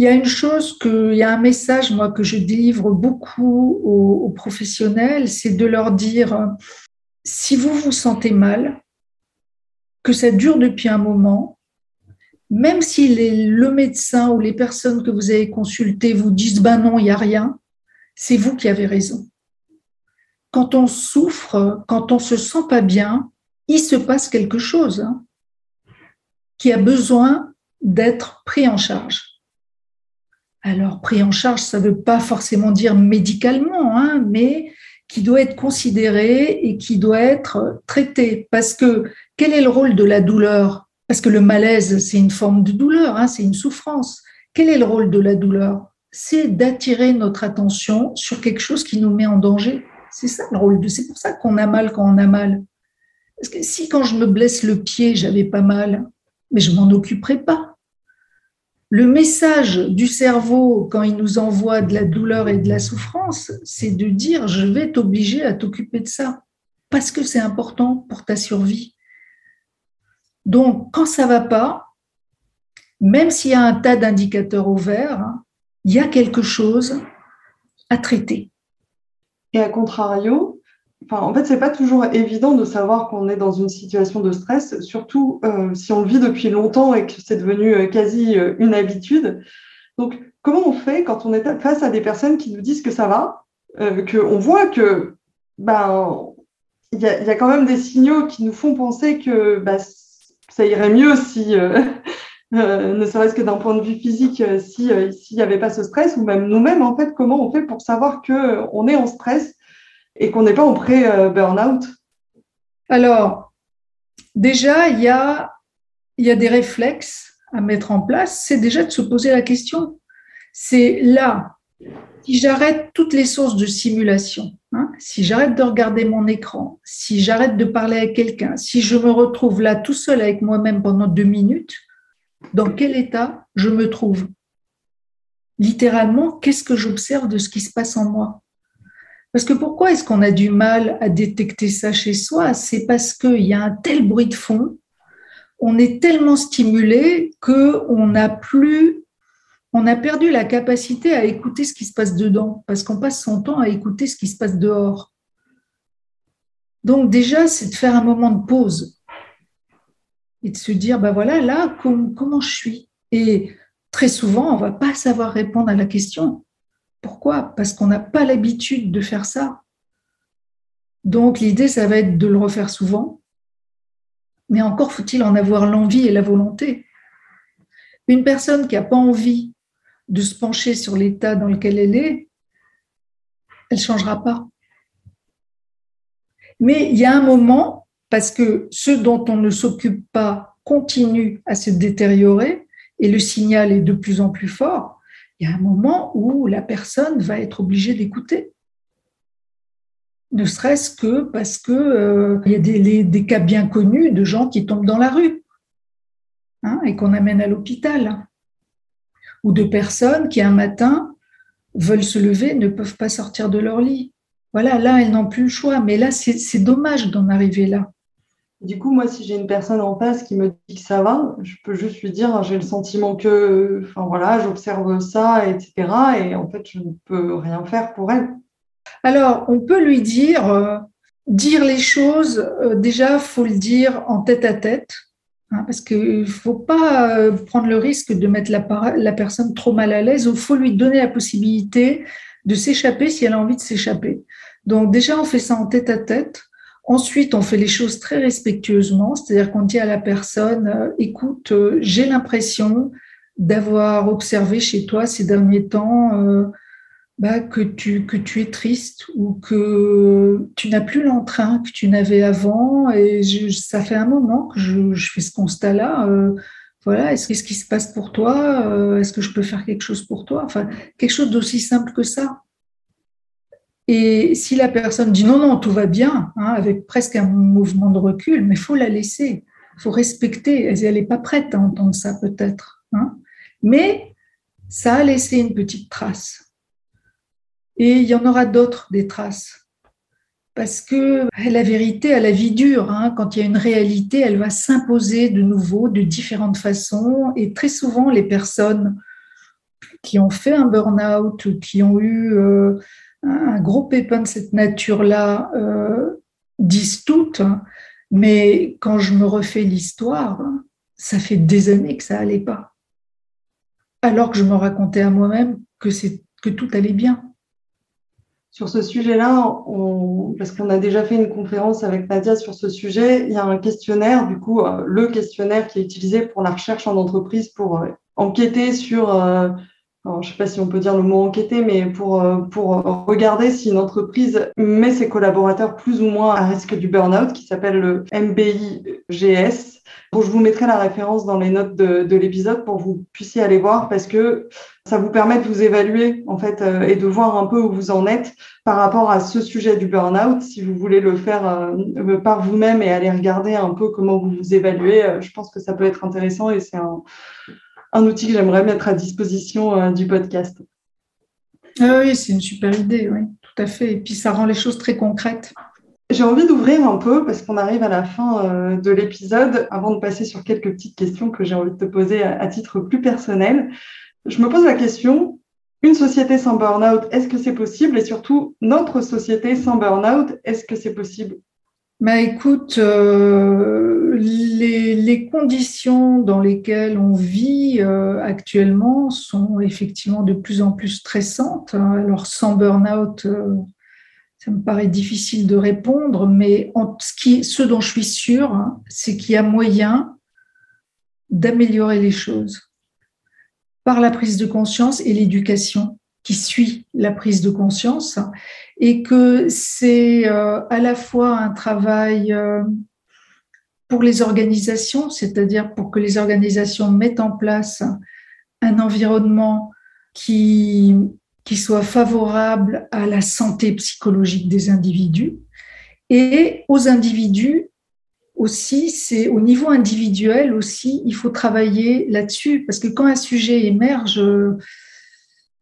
Il y a une chose que, il y a un message moi que je délivre beaucoup aux, professionnels, c'est de leur dire si vous vous sentez mal, que ça dure depuis un moment, même si le médecin ou les personnes que vous avez consultées vous disent ben non, il n'y a rien, c'est vous qui avez raison. Quand on souffre, quand on se sent pas bien, il se passe quelque chose hein, qui a besoin d'être pris en charge. Alors, pris en charge, ça ne veut pas forcément dire médicalement, hein, mais qui doit être considéré et qui doit être traité. Parce que quel est le rôle de la douleur? Parce que le malaise, c'est une forme de douleur, hein, c'est une souffrance. Quel est le rôle de la douleur? C'est d'attirer notre attention sur quelque chose qui nous met en danger. C'est ça le rôle de. C'est pour ça qu'on a mal quand on a mal. Parce que si quand je me blesse le pied, j'avais pas mal, mais je m'en occuperai pas. Le message du cerveau quand il nous envoie de la douleur et de la souffrance, c'est de dire je vais t'obliger à t'occuper de ça parce que c'est important pour ta survie. Donc, quand ça va pas, même s'il y a un tas d'indicateurs au vert, il y a quelque chose à traiter. Et à contrario, en fait, c'est pas toujours évident de savoir qu'on est dans une situation de stress, surtout euh, si on le vit depuis longtemps et que c'est devenu euh, quasi euh, une habitude. Donc, comment on fait quand on est face à des personnes qui nous disent que ça va, qu'on voit que ben il y, a, quand même des signaux qui nous font penser que ben, ça irait mieux si, ne serait-ce que d'un point de vue physique, s'il n'y avait pas ce stress, ou même nous-mêmes, en fait, comment on fait pour savoir qu'on est en stress et qu'on n'est pas en pré-burnout Alors, déjà, il y a, y a des réflexes à mettre en place. C'est déjà de se poser la question. C'est là, si j'arrête toutes les sources de simulation, hein, si j'arrête de regarder mon écran, si j'arrête de parler à quelqu'un, si je me retrouve là tout seul avec moi-même pendant deux minutes, dans quel état je me trouve? Littéralement, qu'est-ce que j'observe de ce qui se passe en moi? Parce que pourquoi est-ce qu'on a du mal à détecter ça chez soi? C'est parce qu'il y a un tel bruit de fond, on est tellement stimulé qu'on n'a plus on a perdu la capacité à écouter ce qui se passe dedans, parce qu'on passe son temps à écouter ce qui se passe dehors. Donc déjà, c'est de faire un moment de pause et de se dire, ben voilà, là, comment je suis? Et très souvent, on ne va pas savoir répondre à la question. Pourquoi? Parce qu'on n'a pas l'habitude de faire ça. Donc l'idée, ça va être de le refaire souvent, mais encore faut-il en avoir l'envie et la volonté. Une personne qui n'a pas envie de se pencher sur l'état dans lequel elle est, elle ne changera pas. Mais il y a un moment, parce que ce dont on ne s'occupe pas continue à se détériorer et le signal est de plus en plus fort, il y a un moment où la personne va être obligée d'écouter. Ne serait-ce que parce qu'il euh, y a des, cas bien connus de gens qui tombent dans la rue hein, et qu'on amène à l'hôpital ou de personnes qui un matin veulent se lever, ne peuvent pas sortir de leur lit. Voilà, là, elles n'ont plus le choix. Mais là, c'est dommage d'en arriver là. Du coup, moi, si j'ai une personne en face qui me dit que ça va, je peux juste lui dire, j'ai le sentiment que, enfin voilà, j'observe ça, etc. Et en fait, je ne peux rien faire pour elle. Alors, on peut lui dire, euh, dire les choses, euh, déjà, faut le dire en tête à tête, hein, parce qu'il ne faut pas euh, prendre le risque de mettre la, la personne trop mal à l'aise, il faut lui donner la possibilité de s'échapper si elle a envie de s'échapper. Donc déjà, on fait ça en tête à tête. Ensuite, on fait les choses très respectueusement, c'est-à-dire qu'on dit à la personne, euh, écoute, euh, j'ai l'impression d'avoir observé chez toi ces derniers temps euh, bah, que, tu, es triste ou que tu n'as plus l'entrain que tu n'avais avant. Et ça fait un moment que je, fais ce constat-là. voilà, est-ce ce qui se passe pour toi Est-ce que je peux faire quelque chose pour toi? Enfin, quelque chose d'aussi simple que ça. Et si la personne dit non, non, tout va bien, hein, avec presque un mouvement de recul, mais faut la laisser, faut respecter. Elle n'est pas prête à entendre ça peut-être. Hein. Mais ça a laissé une petite trace. Et il y en aura d'autres, des traces. Parce que la vérité a la vie dure. Hein. Quand il y a une réalité, elle va s'imposer de nouveau de différentes façons. Et très souvent, les personnes qui ont fait un burn-out ou qui ont eu euh, un gros pépin de cette nature-là euh, disent toutes, mais quand je me refais l'histoire, ça fait des années que ça allait pas. Alors que je me racontais à moi-même que, que tout allait bien. Sur ce sujet-là, parce qu'on a déjà fait une conférence avec Nadia sur ce sujet, il y a un questionnaire, du coup, euh, le questionnaire qui est utilisé pour la recherche en entreprise pour euh, enquêter sur je ne sais pas si on peut dire le mot enquêter, mais pour, euh, pour regarder si une entreprise met ses collaborateurs plus ou moins à risque du burn-out, qui s'appelle le MBIGS. Bon, je vous mettrai la référence dans les notes de, de l'épisode pour que vous puissiez aller voir parce que ça vous permet de vous évaluer en fait euh, et de voir un peu où vous en êtes par rapport à ce sujet du burn-out. Si vous voulez le faire euh, par vous-même et aller regarder un peu comment vous vous évaluez, je pense que ça peut être intéressant et c'est un un outil que j'aimerais mettre à disposition euh, du podcast. Ah oui, c'est une super idée, oui, tout à fait. Et puis ça rend les choses très concrètes. J'ai envie d'ouvrir un peu parce qu'on arrive à la fin euh, de l'épisode avant de passer sur quelques petites questions que j'ai envie de te poser à, titre plus personnel. Je me pose la question, une société sans burn-out, est-ce que c'est possible? Et surtout, notre société sans burn-out, est-ce que c'est possible bah, écoute, euh, les, conditions dans lesquelles on vit euh, actuellement sont effectivement de plus en plus stressantes. Hein. Alors sans burn-out, euh, ça me paraît difficile de répondre, mais ce, qui, ce dont je suis sûre, hein, c'est qu'il y a moyen d'améliorer les choses par la prise de conscience et l'éducation qui suit la prise de conscience et que c'est euh, à la fois un travail euh, pour les organisations, c'est-à-dire pour que les organisations mettent en place un environnement qui, qui soit favorable à la santé psychologique des individus. Et aux individus aussi, c'est au niveau individuel aussi, il faut travailler là-dessus parce que quand un sujet émerge,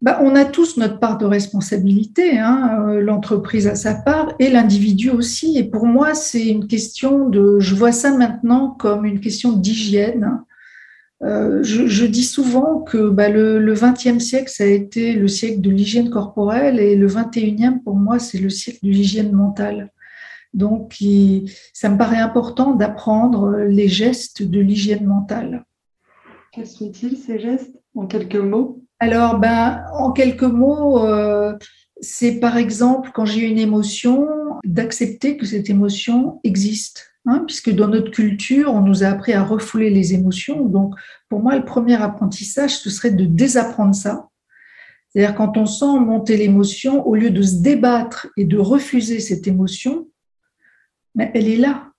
bah, on a tous notre part de responsabilité. Hein. Euh, l'entreprise a sa part et l'individu aussi. Et pour moi, c'est une question de. Je vois ça maintenant comme une question d'hygiène. Euh, je, dis souvent que bah, le XXe siècle, ça a été le siècle de l'hygiène corporelle et le XXIe, pour moi, c'est le siècle de l'hygiène mentale. Donc, ça me paraît important d'apprendre les gestes de l'hygiène mentale. Quels sont-ils ces gestes en quelques mots? Alors, ben, en quelques mots, euh, c'est par exemple quand j'ai une émotion, d'accepter que cette émotion existe. Hein, puisque dans notre culture, on nous a appris à refouler les émotions. Donc, pour moi, le premier apprentissage, ce serait de désapprendre ça. C'est-à-dire quand on sent monter l'émotion, au lieu de se débattre et de refuser cette émotion, mais elle est là.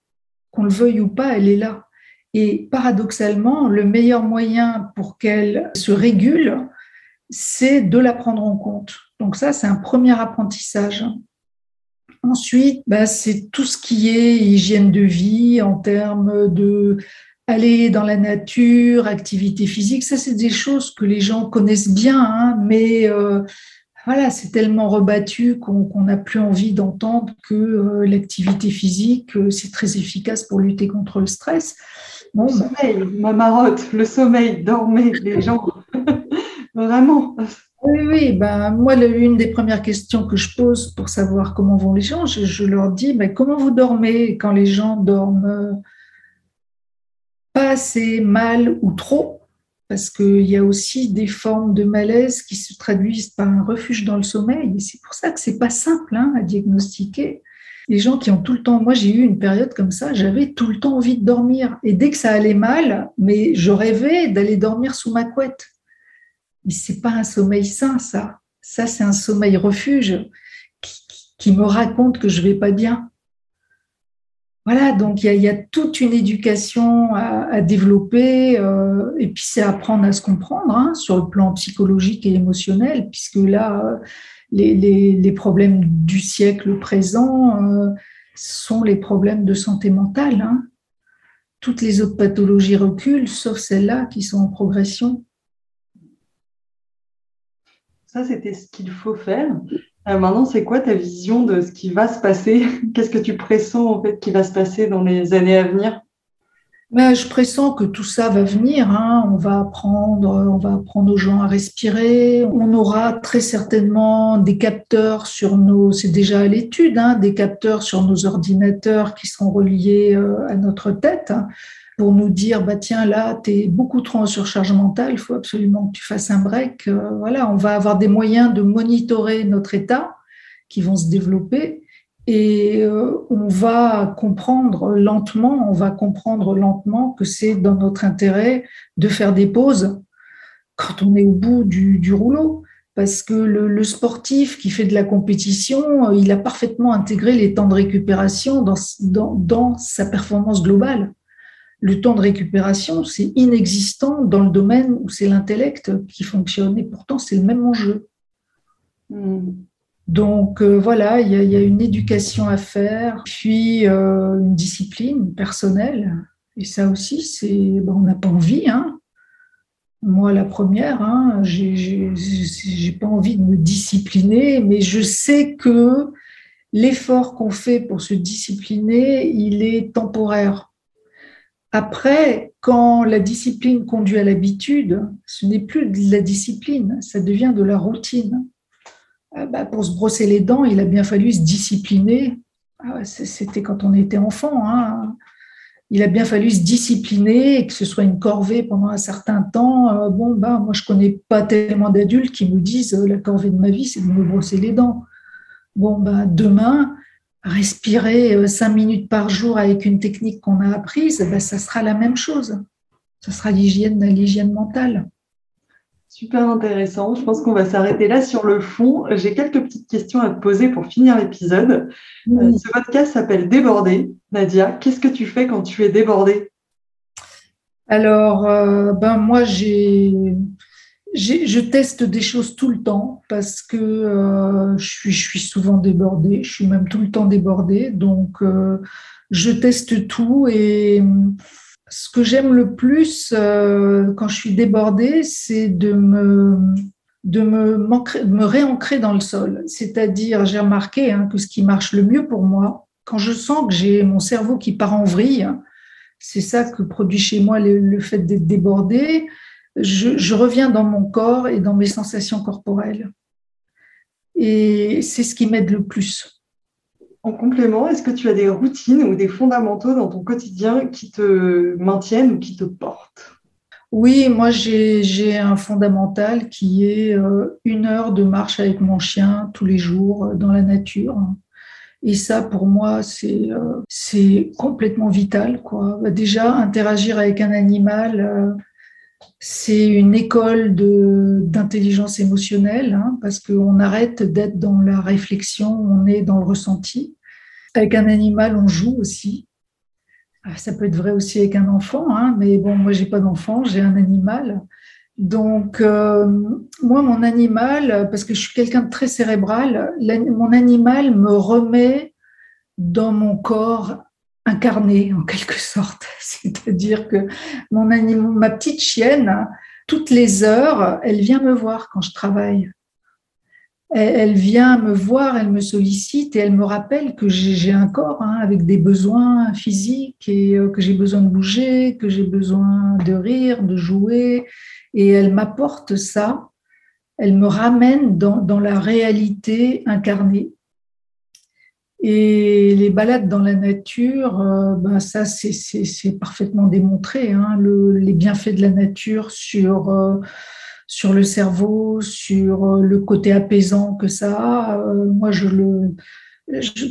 Qu'on le veuille ou pas, elle est là. Et paradoxalement, le meilleur moyen pour qu'elle se régule, c'est de la prendre en compte. Donc ça, c'est un premier apprentissage. Ensuite, bah, c'est tout ce qui est hygiène de vie en termes de aller dans la nature, activité physique, ça c'est des choses que les gens connaissent bien, hein, mais euh, voilà, c'est tellement rebattu qu'on n'a plus envie d'entendre que euh, l'activité physique, euh, c'est très efficace pour lutter contre le stress. Bon, le sommeil, ma marotte, le sommeil, dormez les gens. Vraiment. Oui, oui, ben, moi, l'une des premières questions que je pose pour savoir comment vont les gens, je, leur dis, ben, comment vous dormez quand les gens dorment? Pas assez mal ou trop, parce qu'il y a aussi des formes de malaise qui se traduisent par un refuge dans le sommeil. C'est pour ça que c'est pas simple hein, à diagnostiquer. Les gens qui ont tout le temps, moi j'ai eu une période comme ça, j'avais tout le temps envie de dormir. Et dès que ça allait mal, mais je rêvais d'aller dormir sous ma couette. Mais c'est pas un sommeil sain, ça. Ça, c'est un sommeil refuge qui, me raconte que je vais pas bien. Voilà, donc il y, a, toute une éducation à, développer, euh, et puis c'est apprendre à se comprendre hein, sur le plan psychologique et émotionnel, puisque là, les, problèmes du siècle présent euh, sont les problèmes de santé mentale. Hein. Toutes les autres pathologies reculent, sauf celles-là qui sont en progression. Ça, c'était ce qu'il faut faire. Euh, maintenant, c'est quoi ta vision de ce qui va se passer? Qu'est-ce que tu pressens en fait qui va se passer dans les années à venir? Ben, je pressens que tout ça va venir. Hein. On va apprendre, on va apprendre aux gens à respirer. On aura très certainement des capteurs sur nos, c'est déjà à l'étude, hein, des capteurs sur nos ordinateurs qui seront reliés euh, à notre tête hein, pour nous dire, bah tiens là, tu es beaucoup trop en surcharge mentale, il faut absolument que tu fasses un break. Euh, voilà, on va avoir des moyens de monitorer notre état qui vont se développer et euh, on va comprendre lentement, on va comprendre lentement que c'est dans notre intérêt de faire des pauses quand on est au bout du, rouleau. Parce que le, sportif qui fait de la compétition, euh, il a parfaitement intégré les temps de récupération dans, dans sa performance globale. Le temps de récupération, c'est inexistant dans le domaine où c'est l'intellect qui fonctionne. Et pourtant, c'est le même enjeu. Hmm. Donc euh, voilà, il y, a une éducation à faire, puis euh, une discipline personnelle. Et ça aussi, c'est, on n'a pas envie. Hein. Moi, la première, hein, j'ai pas envie de me discipliner, mais je sais que l'effort qu'on fait pour se discipliner, il est temporaire. Après, quand la discipline conduit à l'habitude, ce n'est plus de la discipline, ça devient de la routine. Euh, bah, pour se brosser les dents, il a bien fallu se discipliner. Ah c'était quand on était enfant. Hein. Il a bien fallu se discipliner et que ce soit une corvée pendant un certain temps. Euh, bon, bah, moi, je connais pas tellement d'adultes qui me disent euh, la corvée de ma vie, c'est de me brosser les dents. Bon, bah, demain, respirer cinq minutes par jour avec une technique qu'on a apprise, bah, ça sera la même chose. Ça sera l'hygiène, l'hygiène mentale. Super intéressant. Je pense qu'on va s'arrêter là sur le fond. J'ai quelques petites questions à te poser pour finir l'épisode. Euh, ce podcast s'appelle Déborder. Nadia, qu'est-ce que tu fais quand tu es débordée? Alors, euh, ben moi, j'ai, je teste des choses tout le temps parce que euh, je, suis, souvent débordée. Je suis même tout le temps débordée. Donc, je teste tout et ce que j'aime le plus euh, quand je suis débordée, c'est de me, de me, réancrer dans le sol. C'est-à-dire, j'ai remarqué hein, que ce qui marche le mieux pour moi, quand je sens que j'ai mon cerveau qui part en vrille, c'est ça que produit chez moi le, fait d'être débordé, je, je reviens dans mon corps et dans mes sensations corporelles. Et c'est ce qui m'aide le plus. En complément, est-ce que tu as des routines ou des fondamentaux dans ton quotidien qui te maintiennent ou qui te portent? Oui, moi j'ai un fondamental qui est euh, une heure de marche avec mon chien tous les jours euh, dans la nature. Et ça, pour moi, c'est euh, complètement vital. Quoi. Déjà, interagir avec un animal, c'est une école d'intelligence émotionnelle, hein, parce qu'on arrête d'être dans la réflexion, on est dans le ressenti. Avec un animal, on joue aussi. Ah, ça peut être vrai aussi avec un enfant, hein, mais bon, moi, j'ai pas d'enfant, j'ai un animal. Donc, euh, moi, mon animal, parce que je suis quelqu'un de très cérébral, mon animal me remet dans mon corps incarné en quelque sorte. C'est-à-dire que mon ma petite chienne, toutes les heures, elle vient me voir quand je travaille. Elle, vient me voir, elle me sollicite et elle me rappelle que j'ai un corps hein, avec des besoins physiques et euh, que j'ai besoin de bouger, que j'ai besoin de rire, de jouer. Et elle m'apporte ça, elle me ramène dans la réalité incarnée. Et les balades dans la nature, euh, ben ça c'est parfaitement démontré. Hein, le, les bienfaits de la nature sur, euh, sur le cerveau, sur euh, le côté apaisant que ça a. moi, je le,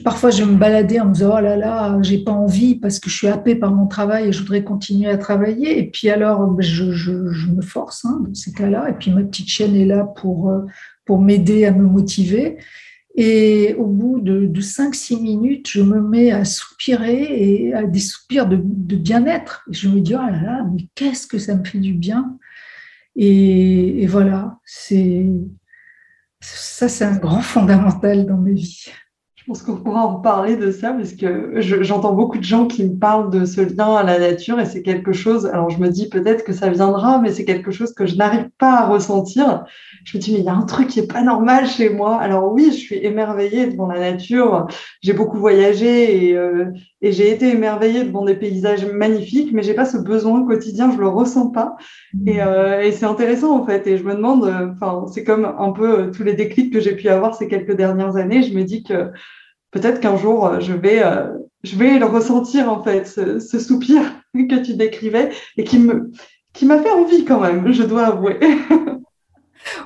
parfois, je me baladais en me disant Oh là là, j'ai pas envie parce que je suis happée par mon travail et je voudrais continuer à travailler. Et puis alors, ben, je, je, je me force hein, dans ces cas-là. Et puis ma petite chienne est là pour, pour m'aider à me motiver. Et au bout de, de 5-6 minutes, je me mets à soupirer et à des soupirs de, bien-être. Je me dis, oh là là, mais qu'est-ce que ça me fait du bien. Et, voilà, ça, c'est un grand fondamental dans ma vie. Pense qu'on pourra en parler de ça parce que j'entends beaucoup de gens qui me parlent de ce lien à la nature et c'est quelque chose, alors je me dis peut-être que ça viendra, mais c'est quelque chose que je n'arrive pas à ressentir je me dis, mais il y a un truc qui est pas normal chez moi. Alors oui, je suis émerveillée devant la nature. J'ai beaucoup voyagé et, euh, j'ai été émerveillée devant des paysages magnifiques, mais j'ai pas ce besoin quotidien, je le ressens pas. Et, euh, c'est intéressant en fait. Et je me demande, euh, enfin, c'est comme un peu tous les déclics que j'ai pu avoir ces quelques dernières années. Je me dis que peut-être qu'un jour je vais, je vais le ressentir en fait, ce, ce soupir que tu décrivais et qui me, qui m'a fait envie quand même, je dois avouer.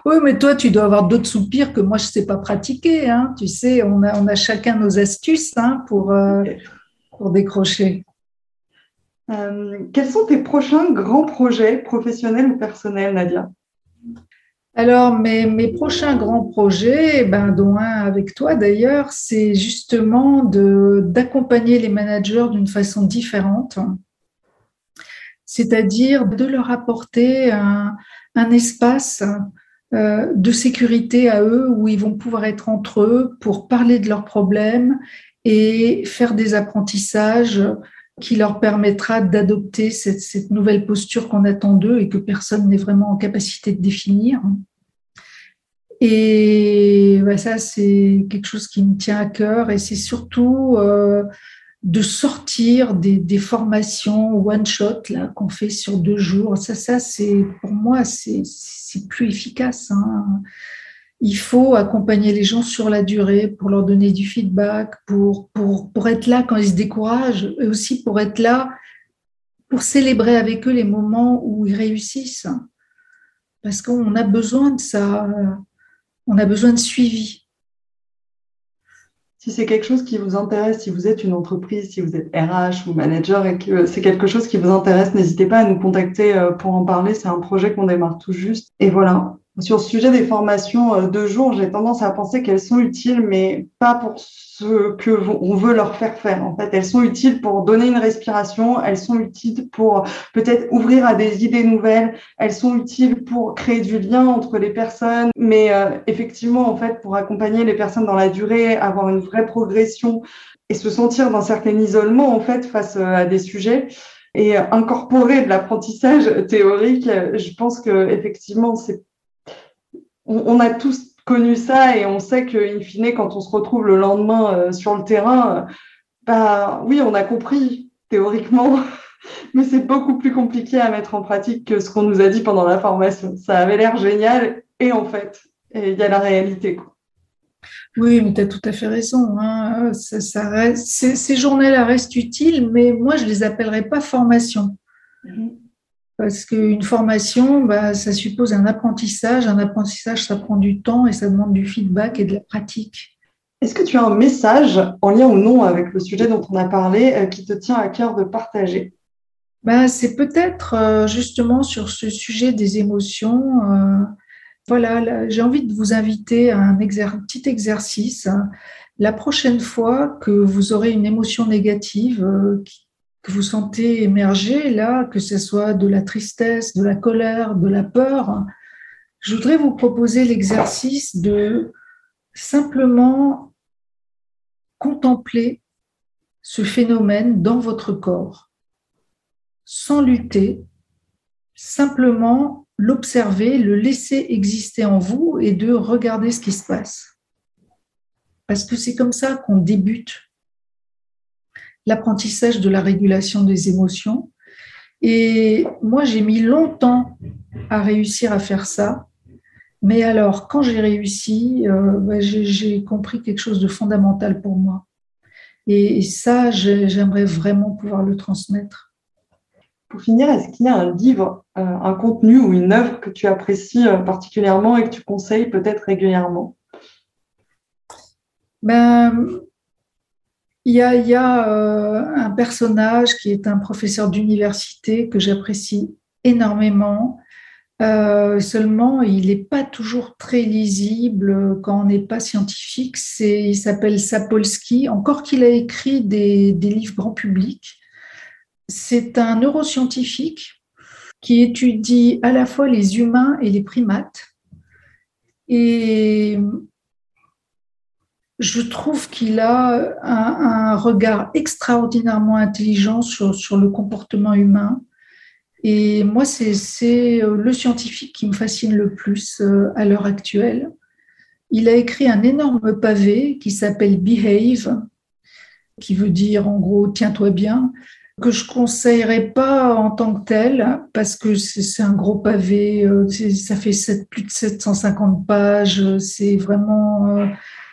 Oui, mais toi, tu dois avoir d'autres soupirs que moi, je ne sais pas pratiquer. Hein. Tu sais, on a, on a chacun nos astuces hein, pour, euh, pour décrocher. Euh, quels sont tes prochains grands projets professionnels ou personnels, Nadia? Alors, mes, prochains grands projets, ben, dont un avec toi d'ailleurs, c'est justement d'accompagner les managers d'une façon différente, c'est-à-dire de leur apporter un, un espace euh, de sécurité à eux où ils vont pouvoir être entre eux pour parler de leurs problèmes et faire des apprentissages qui leur permettra d'adopter cette, nouvelle posture qu'on attend d'eux et que personne n'est vraiment en capacité de définir. Et ça, c'est quelque chose qui me tient à cœur et c'est surtout euh, de sortir des, formations one shot là qu'on fait sur deux jours. Ça, ça pour moi c'est plus efficace. Hein. Il faut accompagner les gens sur la durée pour leur donner du feedback, pour, pour, pour être là quand ils se découragent, et aussi pour être là pour célébrer avec eux les moments où ils réussissent. Parce qu'on a besoin de ça, on a besoin de suivi. Si c'est quelque chose qui vous intéresse, si vous êtes une entreprise, si vous êtes RH ou manager et que c'est quelque chose qui vous intéresse, n'hésitez pas à nous contacter euh, pour en parler. C'est un projet qu'on démarre tout juste. Et voilà, sur le sujet des formations euh, de jour, j'ai tendance à penser qu'elles sont utiles, mais pas pour ce que on veut leur faire faire. En fait, elles sont utiles pour donner une respiration, elles sont utiles pour peut-être ouvrir à des idées nouvelles, elles sont utiles pour créer du lien entre les personnes, mais euh, effectivement, en fait, pour accompagner les personnes dans la durée, avoir une vraie progression et se sentir dans certain isolement, en fait, face euh, à des sujets et incorporer de l'apprentissage théorique, je pense que effectivement, c'est on, a tous connu ça et on sait qu'in fine, quand on se retrouve le lendemain euh, sur le terrain, euh, bah oui, on a compris théoriquement, mais c'est beaucoup plus compliqué à mettre en pratique que ce qu'on nous a dit pendant la formation. Ça avait l'air génial et en fait, il y a la réalité. Oui, mais tu as tout à fait raison. Hein. ces, journées-là restent utiles, mais moi, je ne les appellerai pas formation. Mm-hmm. Parce qu'une formation, bah, ça suppose un apprentissage. Un apprentissage, ça prend du temps et ça demande du feedback et de la pratique. Est-ce que tu as un message en lien ou non avec le sujet dont on a parlé euh, qui te tient à cœur de partager? Bah, C'est peut-être euh, justement sur ce sujet des émotions. Euh, voilà, j'ai envie de vous inviter à un petit exercice. La prochaine fois que vous aurez une émotion négative qui que vous sentez émerger là, que ce soit de la tristesse, de la colère, de la peur, je voudrais vous proposer l'exercice de simplement contempler ce phénomène dans votre corps, sans lutter, simplement l'observer, le laisser exister en vous et de regarder ce qui se passe. Parce que c'est comme ça qu'on débute l'apprentissage de la régulation des émotions. Et moi, j'ai mis longtemps à réussir à faire ça. Mais alors, quand j'ai réussi, euh, bah, j'ai compris quelque chose de fondamental pour moi. Et ça, j'aimerais vraiment pouvoir le transmettre. Pour finir, est-ce qu'il y a un livre, euh, un contenu ou une œuvre que tu apprécies euh, particulièrement et que tu conseilles peut-être régulièrement? Ben, il y a, il y a euh, un personnage qui est un professeur d'université que j'apprécie énormément. Euh, seulement, il n'est pas toujours très lisible quand on n'est pas scientifique. C'est, il s'appelle Sapolsky, encore qu'il a écrit des, des livres grand public. C'est un neuroscientifique qui étudie à la fois les humains et les primates. Et je trouve qu'il a un, regard extraordinairement intelligent sur, le comportement humain. Et moi, c'est euh, le scientifique qui me fascine le plus euh, à l'heure actuelle. Il a écrit un énorme pavé qui s'appelle Behave, qui veut dire en gros tiens-toi bien, que je conseillerais pas en tant que tel parce que c'est un gros pavé, euh, ça fait plus de 750 pages, c'est vraiment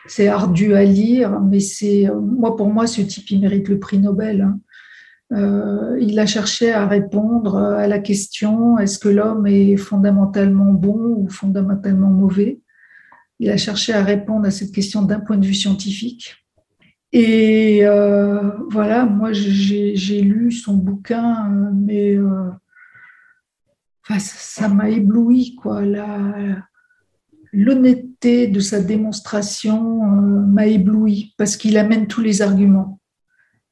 c'est ardu à lire, mais c'est moi pour moi ce type il mérite le prix Nobel. Hein. Euh, il a cherché à répondre à la question est-ce que l'homme est fondamentalement bon ou fondamentalement mauvais? Il a cherché à répondre à cette question d'un point de vue scientifique. Et euh, voilà, moi j'ai lu son bouquin, euh, mais ça m'a ébloui quoi. La, l'honnêteté de sa démonstration euh, m'a ébloui parce qu'il amène tous les arguments,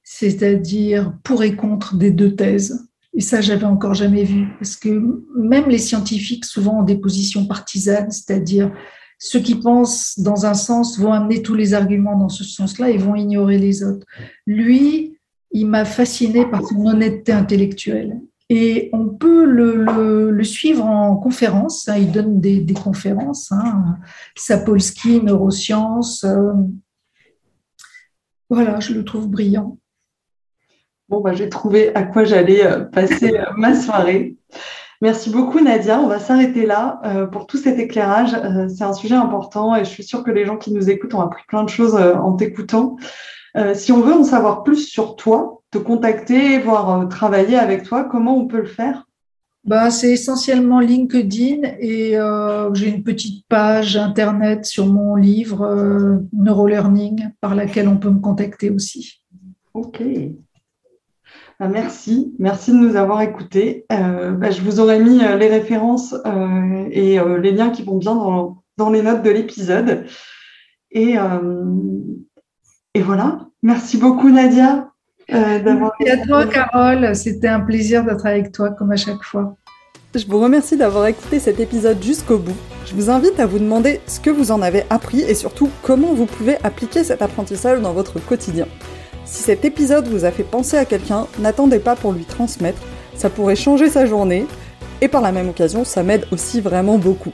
c'est-à-dire pour et contre des deux thèses. Et ça, j'avais encore jamais vu parce que même les scientifiques souvent ont des positions partisanes, c'est-à-dire ceux qui pensent dans un sens vont amener tous les arguments dans ce sens-là et vont ignorer les autres. Lui, il m'a fasciné par son honnêteté intellectuelle. Et on peut le, suivre en conférence. Hein. il donne des, conférences. Hein, Sapolsky, neurosciences. Euh, voilà, je le trouve brillant. Bon, bah, j'ai trouvé à quoi j'allais euh, passer euh, ma soirée. Merci beaucoup Nadia. On va s'arrêter là pour tout cet éclairage. c'est un sujet important et je suis sûre que les gens qui nous écoutent ont appris plein de choses en t'écoutant. Si on veut en savoir plus sur toi, te contacter, voire euh, travailler avec toi, comment on peut le faire? Bah, c'est essentiellement LinkedIn et euh, j'ai une petite page internet sur mon livre euh, Neurolearning par laquelle on peut me contacter aussi. Ok. Bah, merci, merci de nous avoir écoutés. Bah, je vous aurais mis les références et les liens qui vont bien dans, dans les notes de l'épisode. Et, et voilà. Merci beaucoup Nadia. Euh, Merci à toi, Carole. C'était un plaisir d'être avec toi, comme à chaque fois. Je vous remercie d'avoir écouté cet épisode jusqu'au bout. Je vous invite à vous demander ce que vous en avez appris et surtout comment vous pouvez appliquer cet apprentissage dans votre quotidien. Si cet épisode vous a fait penser à quelqu'un, n'attendez pas pour lui transmettre, ça pourrait changer sa journée et par la même occasion, ça m'aide aussi vraiment beaucoup.